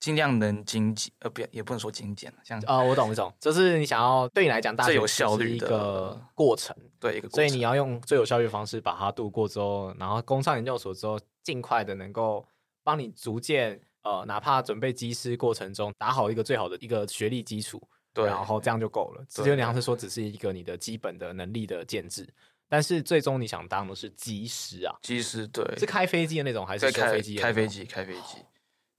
尽量能精简，呃，不也不能说精简，这样啊、呃，我懂，我懂，就是你想要对你来讲，大学最有效率的一个过程，对一个过程，所以你要用最有效率的方式把它度过之后，然后攻上研究所之后，尽快的能够。帮你逐渐呃，哪怕准备机师过程中打好一个最好的一个学历基础，对，然后这样就够了。只有你要是说只是一个你的基本的能力的建制，但是最终你想当的是机师啊，机师对，是开飞机的那种还是开飞机？开飞机，开飞机。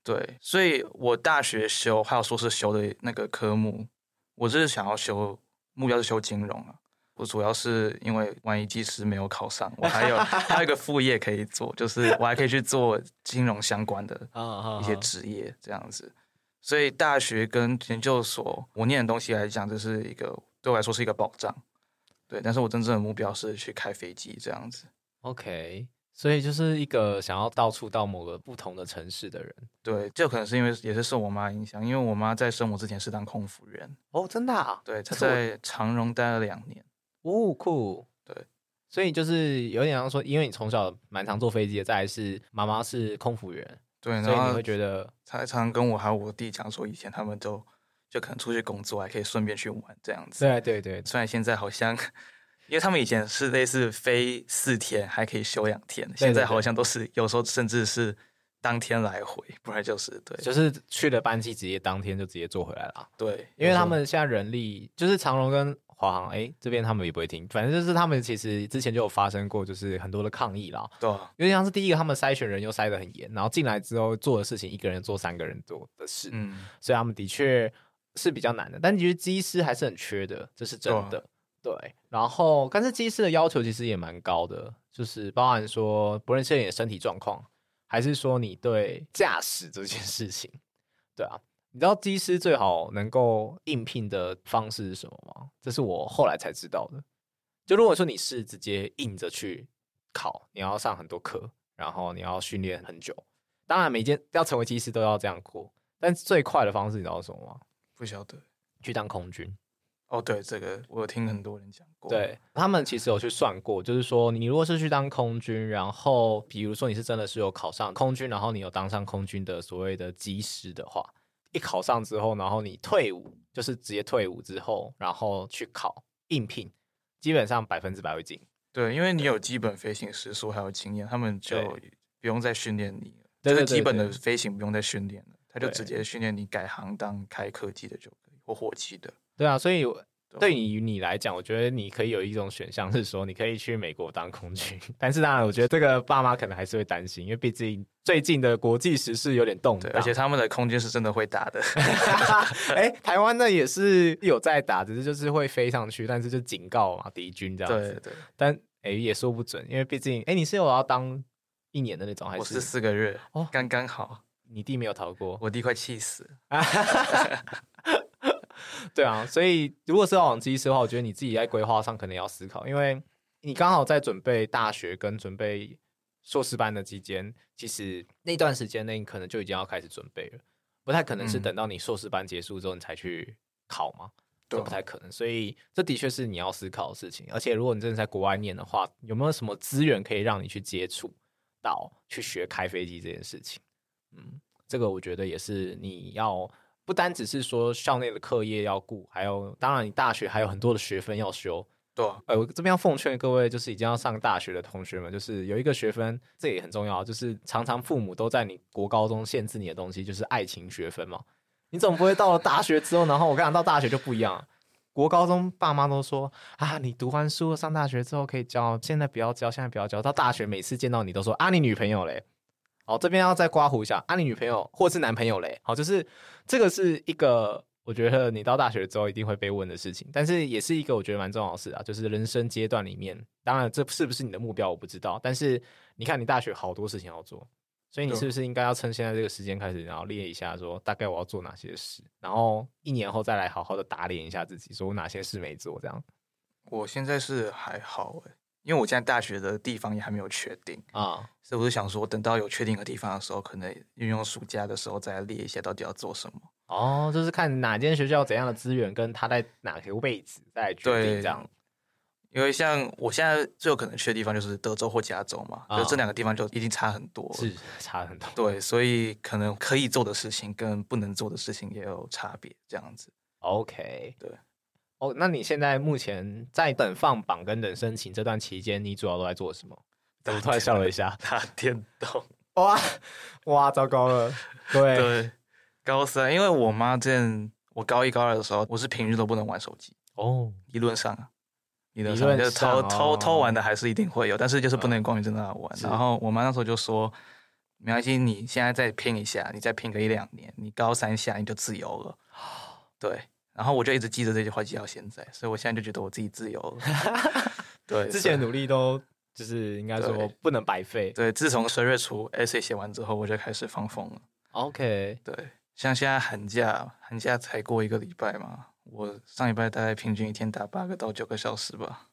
对，所以我大学修还有硕士修的那个科目，我是想要修，目标是修金融啊。我主要是因为万一技师没有考上，我还有 还有一个副业可以做，就是我还可以去做金融相关的 一些职业这样子。所以大学跟研究所，我念的东西来讲，这是一个对我来说是一个保障。对，但是我真正的目标是去开飞机这样子。OK，所以就是一个想要到处到某个不同的城市的人。对，这可能是因为也是受我妈影响，因为我妈在生我之前是当空服员。哦，真的啊？对，她在长荣待了两年。哦，酷，对，所以就是有点像说，因为你从小蛮常坐飞机的，再来是妈妈是空服员，对，所以你会觉得，他常常跟我还有我弟讲说，以前他们都就可能出去工作，还可以顺便去玩这样子。对对对，虽然现在好像，因为他们以前是类似飞四天还可以休两天，现在好像都是有时候甚至是当天来回，不然就是对，就是去了班机直接当天就直接坐回来了。对，因为他们现在人力就是长荣跟。华航哎，这边他们也不会停，反正就是他们其实之前就有发生过，就是很多的抗议啦。对，因为像是第一个，他们筛选人又筛得很严，然后进来之后做的事情，一个人做三个人做的事，嗯，所以他们的确是比较难的。但其实机师还是很缺的，这是真的。对，然后但是机师的要求其实也蛮高的，就是包含说，不论是你的身体状况，还是说你对驾驶这件事情，对啊。你知道机师最好能够应聘的方式是什么吗？这是我后来才知道的。就如果说你是直接硬着去考，你要上很多课，然后你要训练很久。当然，每件要成为机师都要这样过，但最快的方式你知道什么吗？不晓得。去当空军。哦，对，这个我有听很多人讲过。对，他们其实有去算过，就是说你如果是去当空军，然后比如说你是真的是有考上空军，然后你有当上空军的所谓的机师的话。一考上之后，然后你退伍，就是直接退伍之后，然后去考应聘，基本上百分之百会进。对，因为你有基本飞行时数还有经验，他们就不用再训练你了。这个基本的飞行不用再训练了，他就直接训练你改行当开客机的就可以，或火机的。对啊，所以。对于你来讲，我觉得你可以有一种选项是说，你可以去美国当空军。但是当然，我觉得这个爸妈可能还是会担心，因为毕竟最近的国际时事有点动荡，而且他们的空军是真的会打的。哎，台湾呢也是有在打，只是就是会飞上去，但是就警告嘛，敌军这样子。对对。但哎，也说不准，因为毕竟哎，你是有要当一年的那种，还是？我是四个月哦，刚刚好。你弟没有逃过，我弟快气死。对啊，所以如果是要往机师的话，我觉得你自己在规划上可能要思考，因为你刚好在准备大学跟准备硕士班的期间，其实那段时间内你可能就已经要开始准备了，不太可能是等到你硕士班结束之后你才去考嘛，这、嗯、不太可能。所以这的确是你要思考的事情。而且如果你真的在国外念的话，有没有什么资源可以让你去接触到去学开飞机这件事情？嗯，这个我觉得也是你要。不不单只是说校内的课业要顾，还有当然你大学还有很多的学分要修。对啊，呃，我这边要奉劝各位，就是已经要上大学的同学们，就是有一个学分，这也很重要，就是常常父母都在你国高中限制你的东西，就是爱情学分嘛。你总不会到了大学之后，然后我跟你讲到大学就不一样。国高中爸妈都说啊，你读完书上大学之后可以交，现在不要交，现在不要交。到大学每次见到你都说啊，你女朋友嘞？好，这边要再刮胡一下啊，你女朋友或是男朋友嘞？好，就是这个是一个。我觉得你到大学之后一定会被问的事情，但是也是一个我觉得蛮重要的事啊，就是人生阶段里面，当然这是不是你的目标我不知道，但是你看你大学好多事情要做，所以你是不是应该要趁现在这个时间开始，然后列一下说大概我要做哪些事，然后一年后再来好好的打脸一下自己，说我哪些事没做这样。我现在是还好哎，因为我现在大学的地方也还没有确定啊，所以我就想说等到有确定的地方的时候，可能运用暑假的时候再列一下到底要做什么。哦，就是看哪间学校怎样的资源，跟他在哪个位置再决定这样。因为像我现在最有可能去的地方就是德州或加州嘛，哦、就这两个地方就已经差很多，是差很多。对，所以可能可以做的事情跟不能做的事情也有差别，这样子。OK，对。哦，那你现在目前在等放榜跟等申请这段期间，你主要都在做什么？我突然笑了一下，打电动。哇哇，糟糕了，对。对高三，因为我妈之前我高一高二的时候，我是平日都不能玩手机哦。理论上啊，理论上就是偷偷偷玩的还是一定会有，但是就是不能光明正大玩。然后我妈那时候就说：“没关系，你现在再拼一下，你再拼个一两年，你高三下你就自由了。”对。然后我就一直记着这句话记到现在，所以我现在就觉得我自己自由了。对，之前努力都就是应该说不能白费。对，自从十月初 essay 写完之后，我就开始放风了。OK，对。像现在寒假，寒假才过一个礼拜嘛，我上礼拜大概平均一天打八个到九个小时吧。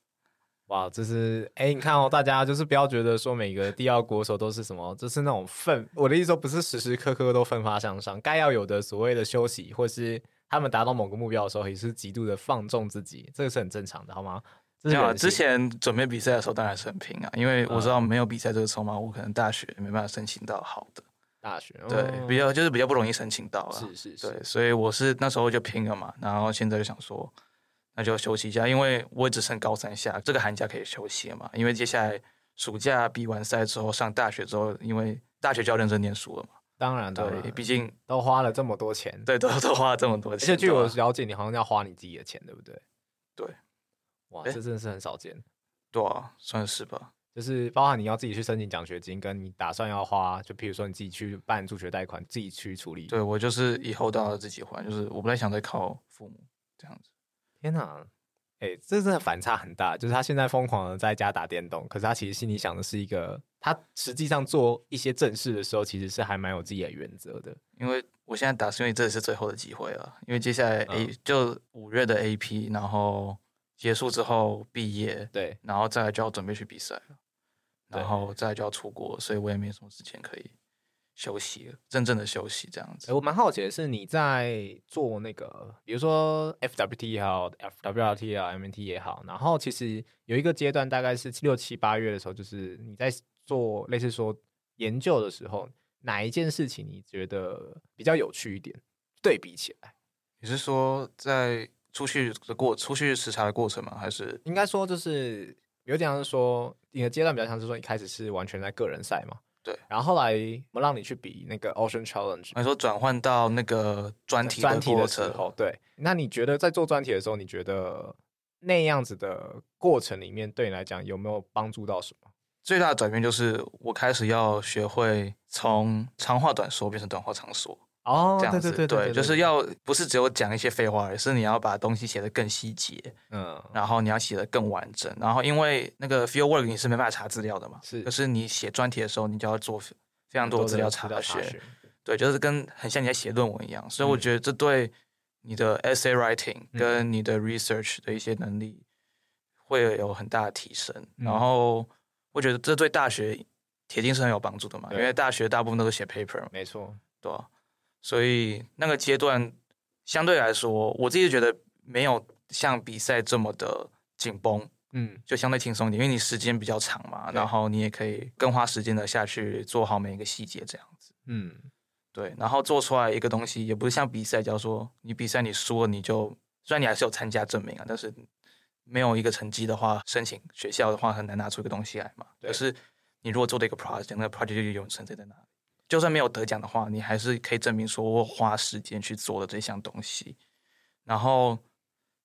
哇，这是哎，你看哦，大家就是不要觉得说每个第二国手都是什么，就是那种奋，我的意思说不是时时刻刻都奋发向上，该要有的所谓的休息，或是他们达到某个目标的时候，也是极度的放纵自己，这个是很正常的，好吗？没有，之前准备比赛的时候当然是很拼啊，因为我知道没有比赛这个筹码，我可能大学没办法申请到好的。大学对，比较就是比较不容易申请到了，是是是，对，所以我是那时候就拼了嘛，然后现在就想说，那就休息一下，因为我也只剩高三下，这个寒假可以休息了嘛，因为接下来暑假比完赛之后上大学之后，因为大学就要认真念书了嘛，当然对，毕竟都花了这么多钱，对，都 都花了这么多钱，而且据我了解，你好像要花你自己的钱，对不对？对，哇，这真的是很少见，对啊，算是吧。就是包含你要自己去申请奖学金，跟你打算要花，就比如说你自己去办助学贷款，自己去处理。对，我就是以后都要自己还，就是我不太想再靠父母这样子。天哪，哎、欸，这真的反差很大。就是他现在疯狂的在家打电动，可是他其实心里想的是一个，他实际上做一些正事的时候，其实是还蛮有自己的原则的。因为我现在打算，因为这是最后的机会了，因为接下来 A、嗯、就五月的 AP，然后结束之后毕业，对，然后再来就要准备去比赛了。然后再就要出国，所以我也没什么时间可以休息了，真正的休息这样子。我蛮好奇的是，你在做那个，比如说 FWT 也好，FWRT 也好，MNT 也好，然后其实有一个阶段，大概是六七八月的时候，就是你在做类似说研究的时候，哪一件事情你觉得比较有趣一点？对比起来，你是说在出去的过出去视察的过程吗？还是应该说就是？有点像是说，你的阶段比较像是说，一开始是完全在个人赛嘛，对。然后后来我们让你去比那个 Ocean Challenge，你说转换到那个专题专题的时候，对。那你觉得在做专题的时候，你觉得那样子的过程里面，对你来讲有没有帮助到什么？最大的转变就是我开始要学会从长话短说变成短话长说。哦，这样子对对对，对，对，对，就是要不是只有讲一些废话，而是你要把东西写得更细节，嗯，然后你要写得更完整，然后因为那个 field work 你是没办法查资料的嘛，是，可是你写专题的时候，你就要做非常多资料查询，对，就是跟很像你在写论文一样，所以我觉得这对你的 essay writing 跟你的 research 的一些能力会有很大的提升，嗯、然后我觉得这对大学铁定是很有帮助的嘛，因为大学大部分都是写 paper 嘛，没错，对吧？所以那个阶段相对来说，我自己觉得没有像比赛这么的紧绷，嗯，就相对轻松一点，因为你时间比较长嘛，然后你也可以更花时间的下去做好每一个细节，这样子，嗯，对，然后做出来一个东西，也不是像比赛，假如说你比赛你输了，你就虽然你还是有参加证明啊，但是没有一个成绩的话，申请学校的话很难拿出一个东西来嘛。可是你如果做的一个 project，那个 project 就有存在在那里，就算没有得奖的话，你还是可以证明说我花时间去做了这项东西。然后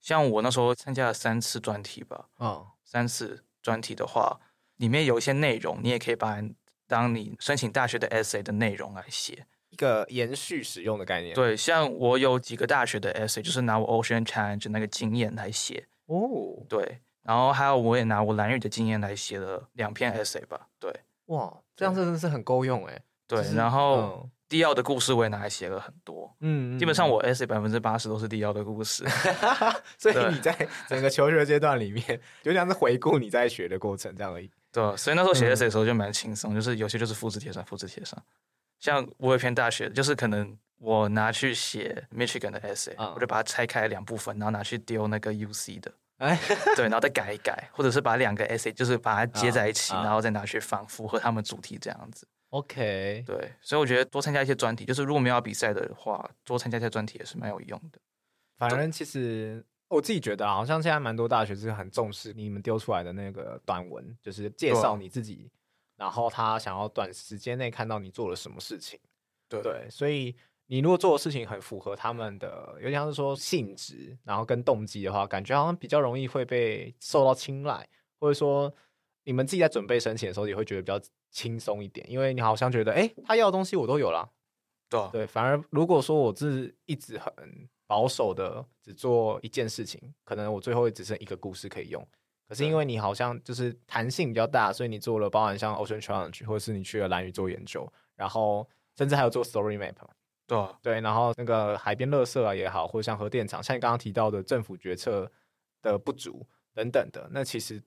像我那时候参加了三次专题吧，哦，三次专题的话，里面有一些内容，你也可以把当你申请大学的 essay 的内容来写，一个延续使用的概念。对，像我有几个大学的 essay，就是拿我 Ocean Challenge 那个经验来写。哦，对，然后还有我也拿我兰屿的经验来写了两篇 essay 吧。对，哇，这样真的是很够用哎。对，就是、然后。嗯。迪奥的故事我也拿来写了很多，嗯，基本上我 essay 百分之八十都是迪奥的故事，所以你在整个求学阶段里面，就像是回顾你在学的过程这样而已。对，所以那时候写 essay 的时候就蛮轻松，嗯、就是有些就是复制贴上，复制贴上。像我有一篇大学，就是可能我拿去写 Michigan 的 essay，、嗯、我就把它拆开两部分，然后拿去丢那个 UC 的，哎，对，然后再改一改，或者是把两个 essay 就是把它接在一起，嗯、然后再拿去放，符合他们主题这样子。OK，对，所以我觉得多参加一些专题，就是如果没有比赛的话，多参加一些专题也是蛮有用的。反正其实我自己觉得，好像现在蛮多大学是很重视你们丢出来的那个短文，就是介绍你自己，然后他想要短时间内看到你做了什么事情。对，对，所以你如果做的事情很符合他们的，有点像是说性质，然后跟动机的话，感觉好像比较容易会被受到青睐，或者说你们自己在准备申请的时候也会觉得比较。轻松一点，因为你好像觉得，哎，他要的东西我都有了，对啊，对。反而如果说我是一直很保守的，只做一件事情，可能我最后也只剩一个故事可以用。可是因为你好像就是弹性比较大，所以你做了包含像 Ocean Challenge，或者是你去了蓝屿做研究，然后甚至还有做 Story Map，对啊，对。然后那个海边垃圾啊也好，或者像核电厂，像你刚刚提到的政府决策的不足等等的，那其实。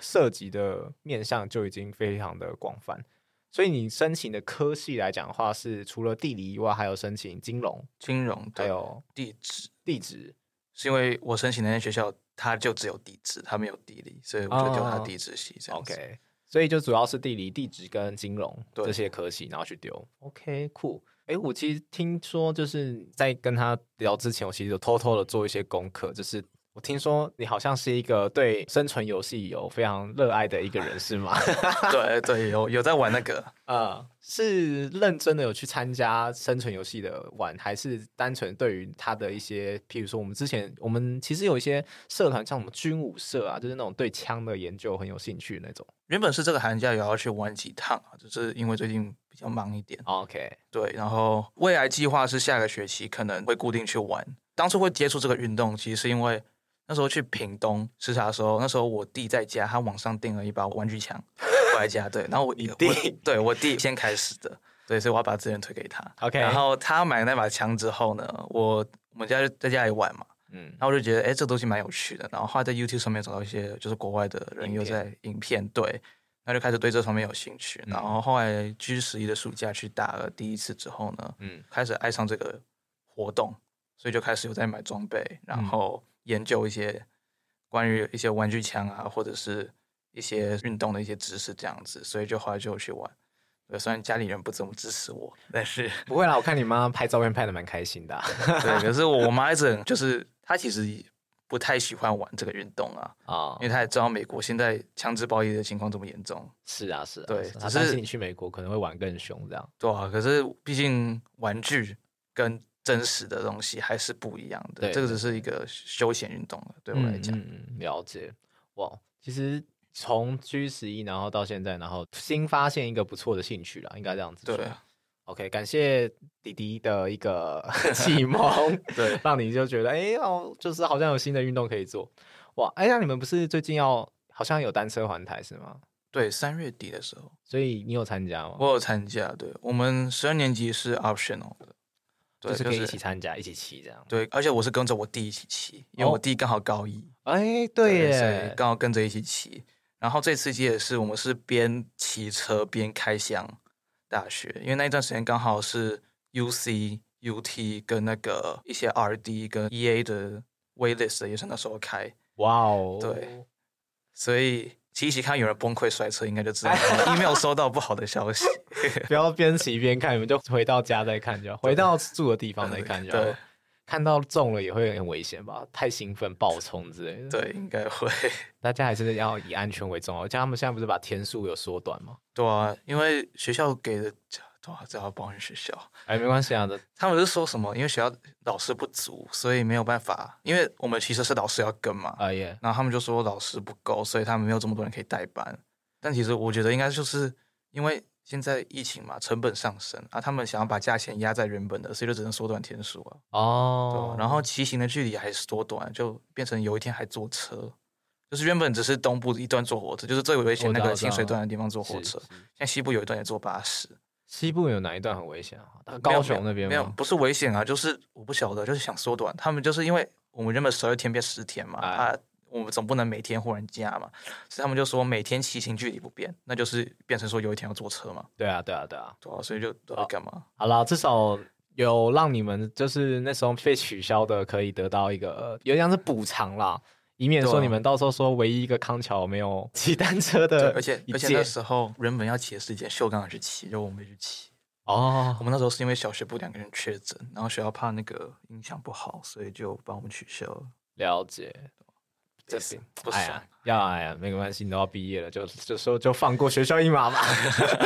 涉及的面向就已经非常的广泛，所以你申请的科系来讲的话，是除了地理以外，还有申请金融、金融，还有地质。地质是因为我申请那间学校，它就只有地质，它没有地理，所以我就叫它地质系这样子。Oh, OK，所以就主要是地理、地质跟金融这些科系，然后去丢。OK，酷。哎，我其实听说就是在跟他聊之前，我其实有偷偷的做一些功课，就是。我听说你好像是一个对生存游戏有非常热爱的一个人，是吗？对对，有有在玩那个，呃，是认真的有去参加生存游戏的玩，还是单纯对于他的一些，譬如说我们之前我们其实有一些社团，像什么军武社啊，就是那种对枪的研究很有兴趣那种。原本是这个寒假也要去玩几趟啊，就是因为最近比较忙一点。OK，对，然后未来计划是下个学期可能会固定去玩。当初会接触这个运动，其实是因为。那时候去屏东视察的时候，那时候我弟在家，他网上订了一把玩具枪回来家，对，然后我弟，我对我弟先开始的，对，所以我要把资源推给他。OK，然后他买了那把枪之后呢，我我们家就在家里玩嘛，嗯，然后我就觉得，哎，这个东西蛮有趣的，然后后来在 YouTube 上面找到一些就是国外的人又在影片，对，然后就开始对这方面有兴趣，然后后来 G 十一的暑假去打了第一次之后呢，嗯，开始爱上这个活动，所以就开始有在买装备，然后。研究一些关于一些玩具枪啊，或者是一些运动的一些知识这样子，所以就后来就去玩。对，虽然家里人不怎么支持我，但是 不会啦。我看你妈拍照片拍的蛮开心的啊。对，可 是我妈一直就是她其实不太喜欢玩这个运动啊啊，因为她也知道美国现在枪支暴力的情况这么严重。是啊，是啊。对，只是你去美国可能会玩更凶这样。对啊，可是毕竟玩具跟真实的东西还是不一样的，对这个只是一个休闲运动了，对我来讲。嗯，了解。哇，其实从 G 十一然后到现在，然后新发现一个不错的兴趣了，应该这样子说。对。OK，感谢弟弟的一个 启蒙，对，让你就觉得哎哦，就是好像有新的运动可以做。哇，哎，那你们不是最近要好像有单车环台是吗？对，三月底的时候。所以你有参加吗？我有参加，对，我们十二年级是 optional 的。对就是可以一起参加，一起骑这样。对，而且我是跟着我弟一起骑，因为我弟刚好高一。哎，对耶，刚好跟着一起骑。然后这次也是，我们是边骑车边开箱大学，因为那一段时间刚好是 UC、UT 跟那个一些 RD 跟 EA 的 waitlist 也是那时候开。哇哦，对，所以骑一骑看有人崩溃摔车，应该就知道 email 收到不好的消息。不要边骑边看，你们就回到家再看就好，回到住的地方再看就好。对，看到中了也会很危险吧？太兴奋爆冲之类的。对，应该会。大家还是要以安全为重要。像他们现在不是把天数有缩短吗？对啊，因为学校给的。哇，这要抱怨学校？哎，没关系啊的。他们是说什么？因为学校老师不足，所以没有办法。因为我们其实是老师要跟嘛。啊耶。然后他们就说老师不够，所以他们没有这么多人可以代班。但其实我觉得应该就是因为现在疫情嘛，成本上升啊，他们想要把价钱压在原本的，所以就只能缩短天数啊。哦。然后骑行的距离还是缩短，就变成有一天还坐车，就是原本只是东部一段坐火车，就是最危险那个清水段的地方坐火车，像西部有一段也坐巴士。西部有哪一段很危险啊？高雄那边没有，不是危险啊，就是我不晓得，就是想缩短。他们就是因为我们原本十二天变十天嘛，哎、啊，我们总不能每天忽然加嘛，所以他们就说每天骑行距离不变，那就是变成说有一天要坐车嘛。对啊，对啊，对啊，对啊，所以就干嘛？好了，至少有让你们就是那时候被取消的，可以得到一个有点像是补偿啦。以免说你们到时候说唯一一个康桥没有骑单车的，而且而且那时候原本要骑的是一件秀刚去骑，就我没去骑。哦，我们那时候是因为小学部两个人确诊，然后学校怕那个影响不好，所以就帮我们取消了。了解，这是不爽。要哎呀，没关系，你都要毕业了，就就说就放过学校一马吧。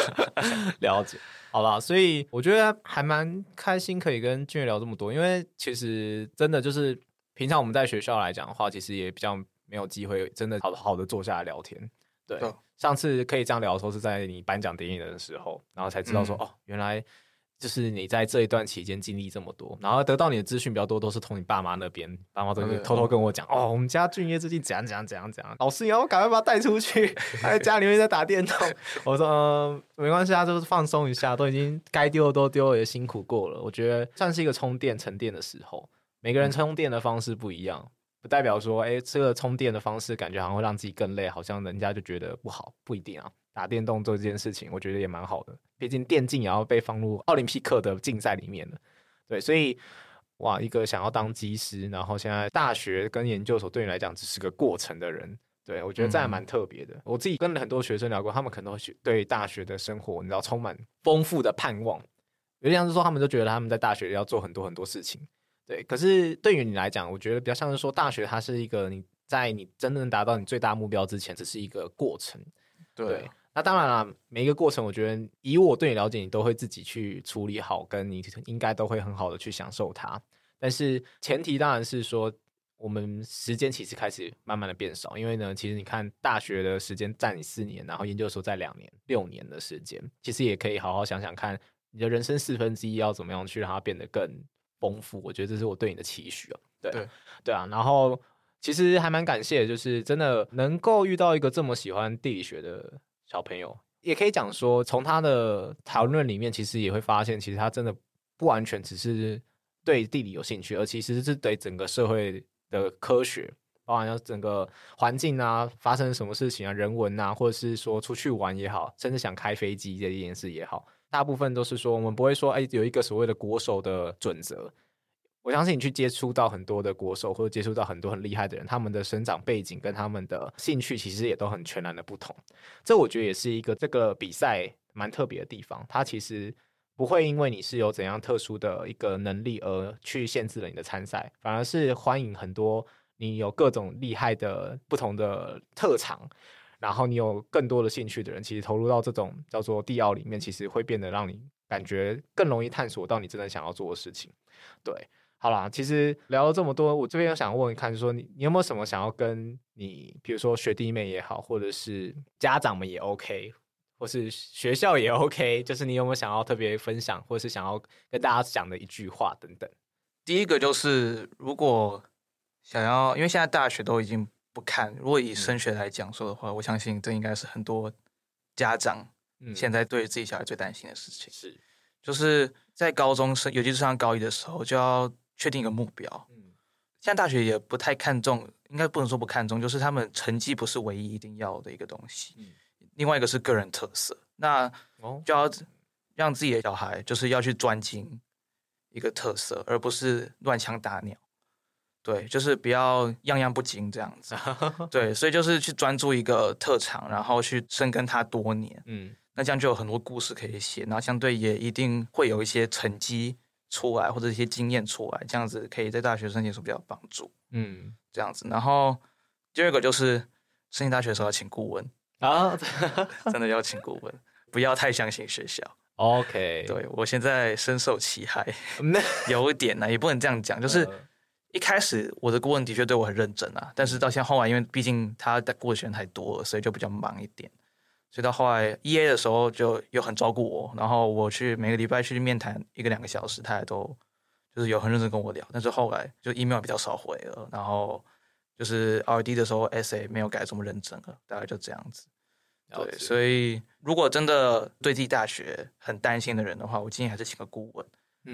了解，好了，所以我觉得还蛮开心，可以跟俊岳聊这么多，因为其实真的就是。平常我们在学校来讲的话，其实也比较没有机会真的好好的坐下来聊天。对，对上次可以这样聊的时候是在你颁奖典礼的时候，然后才知道说、嗯、哦，原来就是你在这一段期间经历这么多，然后得到你的资讯比较多，都是从你爸妈那边，爸妈都会偷偷跟我讲、嗯、哦，我们家俊业最近怎样怎样怎样怎样，老师你要赶快把他带出去，他在家里面在打电动。我说嗯，没关系啊，就是放松一下，都已经该丢的都丢了，也辛苦过了，我觉得算是一个充电沉淀的时候。每个人充电的方式不一样，不代表说，哎，这个充电的方式感觉好像会让自己更累，好像人家就觉得不好，不一定啊。打电动做这件事情，我觉得也蛮好的，毕竟电竞也要被放入奥林匹克的竞赛里面的。对，所以哇，一个想要当机师，然后现在大学跟研究所对你来讲只是个过程的人，对，我觉得这还蛮特别的。嗯、我自己跟很多学生聊过，他们可能会对大学的生活，你知道，充满丰富的盼望，有点像是说他们都觉得他们在大学要做很多很多事情。对，可是对于你来讲，我觉得比较像是说，大学它是一个你在你真正达到你最大目标之前，只是一个过程。对，对，那当然了，每一个过程，我觉得以我对你了解，你都会自己去处理好，跟你应该都会很好的去享受它。但是前提当然是说，我们时间其实开始慢慢的变少，因为呢，其实你看大学的时间占你四年，然后研究所在两年、六年的时间，其实也可以好好想想看，你的人生四分之一要怎么样去让它变得更。丰富，我觉得这是我对你的期许啊。对对，对啊，然后其实还蛮感谢，就是真的能够遇到一个这么喜欢地理学的小朋友，也可以讲说，从他的讨论里面，其实也会发现，其实他真的不完全只是对地理有兴趣，而其实是对整个社会的科学，包含要整个环境啊，发生什么事情啊，人文啊，或者是说出去玩也好，甚至想开飞机这件事也好。大部分都是说，我们不会说，哎，有一个所谓的国手的准则。我相信你去接触到很多的国手，或者接触到很多很厉害的人，他们的生长背景跟他们的兴趣，其实也都很全然的不同。这我觉得也是一个这个比赛蛮特别的地方。它其实不会因为你是有怎样特殊的一个能力而去限制了你的参赛，反而是欢迎很多你有各种厉害的不同的特长。然后你有更多的兴趣的人，其实投入到这种叫做地奥里面，其实会变得让你感觉更容易探索到你真的想要做的事情。对，好啦，其实聊了这么多，我这边想问一看，就是说你你有没有什么想要跟你，比如说学弟妹也好，或者是家长们也 OK，或是学校也 OK，就是你有没有想要特别分享，或是想要跟大家讲的一句话等等。第一个就是，如果想要，因为现在大学都已经。不看，如果以升学来讲说的话，嗯、我相信这应该是很多家长现在对自己小孩最担心的事情。是、嗯，就是在高中生，尤其是上高一的时候，就要确定一个目标。嗯，现在大学也不太看重，应该不能说不看重，就是他们成绩不是唯一一定要的一个东西。嗯，另外一个是个人特色，那就要让自己的小孩就是要去专精一个特色，而不是乱枪打鸟。对，就是不要样样不精这样子。对，所以就是去专注一个特长，然后去深耕它多年。嗯，那这样就有很多故事可以写，然后相对也一定会有一些成绩出来，或者一些经验出来，这样子可以在大学申请时候比较帮助。嗯，这样子。然后第二个就是申请大学的时候要请顾问啊，真的要请顾问，不要太相信学校。OK，对，我现在深受其害，有一点呢，也不能这样讲，就是。一开始我的顾问的确对我很认真啊，但是到现在后来，因为毕竟他的过的学生太多了，所以就比较忙一点。所以到后来 EA 的时候就又很照顾我，然后我去每个礼拜去面谈一个两个小时，他也都就是有很认真跟我聊。但是后来就 email 比较少回了，然后就是 RD 的时候 essay 没有改这么认真了，大概就这样子。对，所以如果真的对自己大学很担心的人的话，我建议还是请个顾问。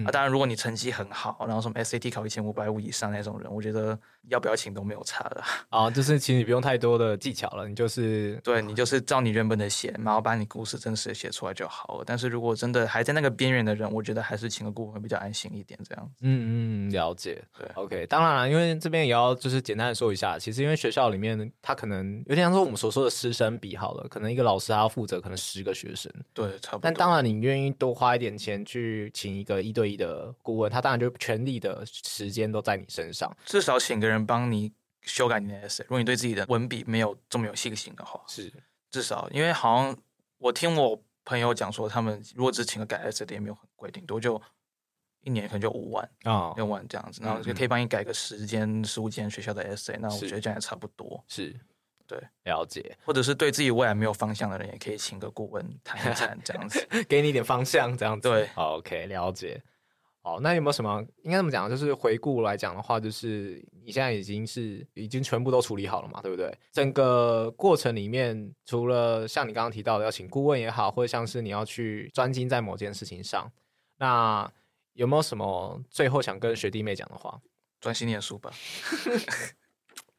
啊，当然，如果你成绩很好，然后什么 SAT 考一千五百五以上那种人，我觉得要不要请都没有差的。啊，就是其实你不用太多的技巧了，你就是对，你就是照你原本的写，然后把你故事真实的写出来就好了。但是如果真的还在那个边缘的人，我觉得还是请个顾问会比较安心一点，这样子。嗯嗯，了解。对，OK。当然了，因为这边也要就是简单的说一下，其实因为学校里面他可能有点像说我们所说的师生比好了，可能一个老师他要负责可能十个学生，对，差不多。但当然，你愿意多花一点钱去请一个一对一的顾问。他当然就全力的时间都在你身上，至少请个人帮你修改你的 essay。如果你对自己的文笔没有这么有信心的话，是至少，因为好像我听我朋友讲说，他们如果只请个改 essay 的也没有很贵，顶多就一年可能就五万啊六万这样子，然后就可以帮你改个十间十五间学校的 essay，那我觉得这样也差不多。是，对，了解。或者是对自己未来没有方向的人，也可以请个顾问谈一谈，这样子 给你一点方向，这样子。对，OK，了解。好，那有没有什么应该怎么讲？就是回顾来讲的话，就是你现在已经是已经全部都处理好了嘛，对不对？整个过程里面，除了像你刚刚提到的要请顾问也好，或者像是你要去专精在某件事情上，那有没有什么最后想跟学弟妹讲的话？专心念书吧，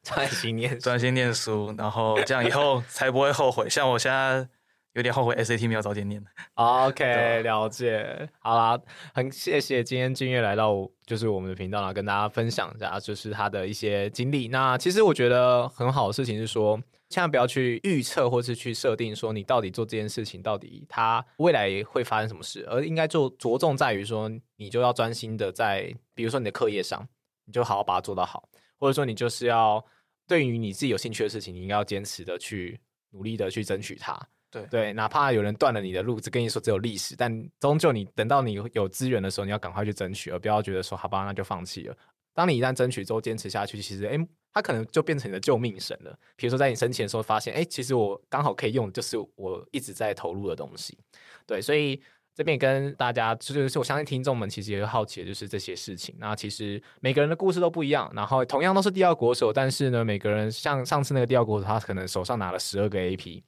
专心念 专心念书，然后这样以后才不会后悔。像我现在。有点后悔 SAT 没有早点念。OK，了解。好啦，很谢谢今天俊烨来到就是我们的频道，然后跟大家分享一下就是他的一些经历。那其实我觉得很好的事情是说，千万不要去预测或是去设定说你到底做这件事情到底它未来会发生什么事，而应该就着重在于说你就要专心的在，比如说你的课业上，你就好好把它做到好，或者说你就是要对于你自己有兴趣的事情，你应该要坚持的去努力的去争取它。对对，哪怕有人断了你的路，只跟你说只有历史，但终究你等到你有资源的时候，你要赶快去争取，而不要觉得说好吧，那就放弃了。当你一旦争取之后坚持下去，其实哎，它可能就变成你的救命神了。比如说在你生前的时候发现，哎，其实我刚好可以用，就是我一直在投入的东西。对，所以这边跟大家就是，我相信听众们其实也会好奇的就是这些事情。那其实每个人的故事都不一样，然后同样都是第二国手，但是呢，每个人像上次那个第二国手，他可能手上拿了十二个 AP。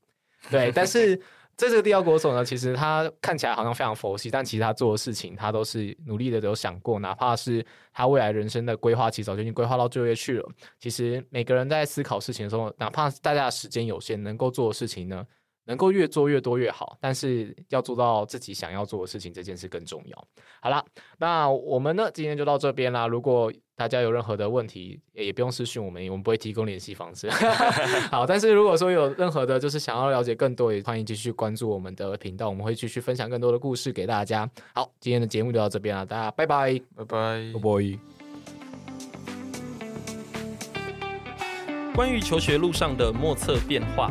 对，但是在这个第二国手呢，其实他看起来好像非常佛系，但其实他做的事情，他都是努力的，有想过，哪怕是他未来人生的规划，其实早就已经规划到就业去了。其实每个人在思考事情的时候，哪怕大家的时间有限，能够做的事情呢，能够越做越多越好。但是要做到自己想要做的事情，这件事更重要。好啦，那我们呢，今天就到这边啦。如果大家有任何的问题，也不用私讯我们，我们不会提供联系方式。好，但是如果说有任何的，就是想要了解更多，也欢迎继续关注我们的频道，我们会继续分享更多的故事给大家。好，今天的节目就到这边了，大家拜拜，拜拜，拜拜。关于求学路上的莫测变化，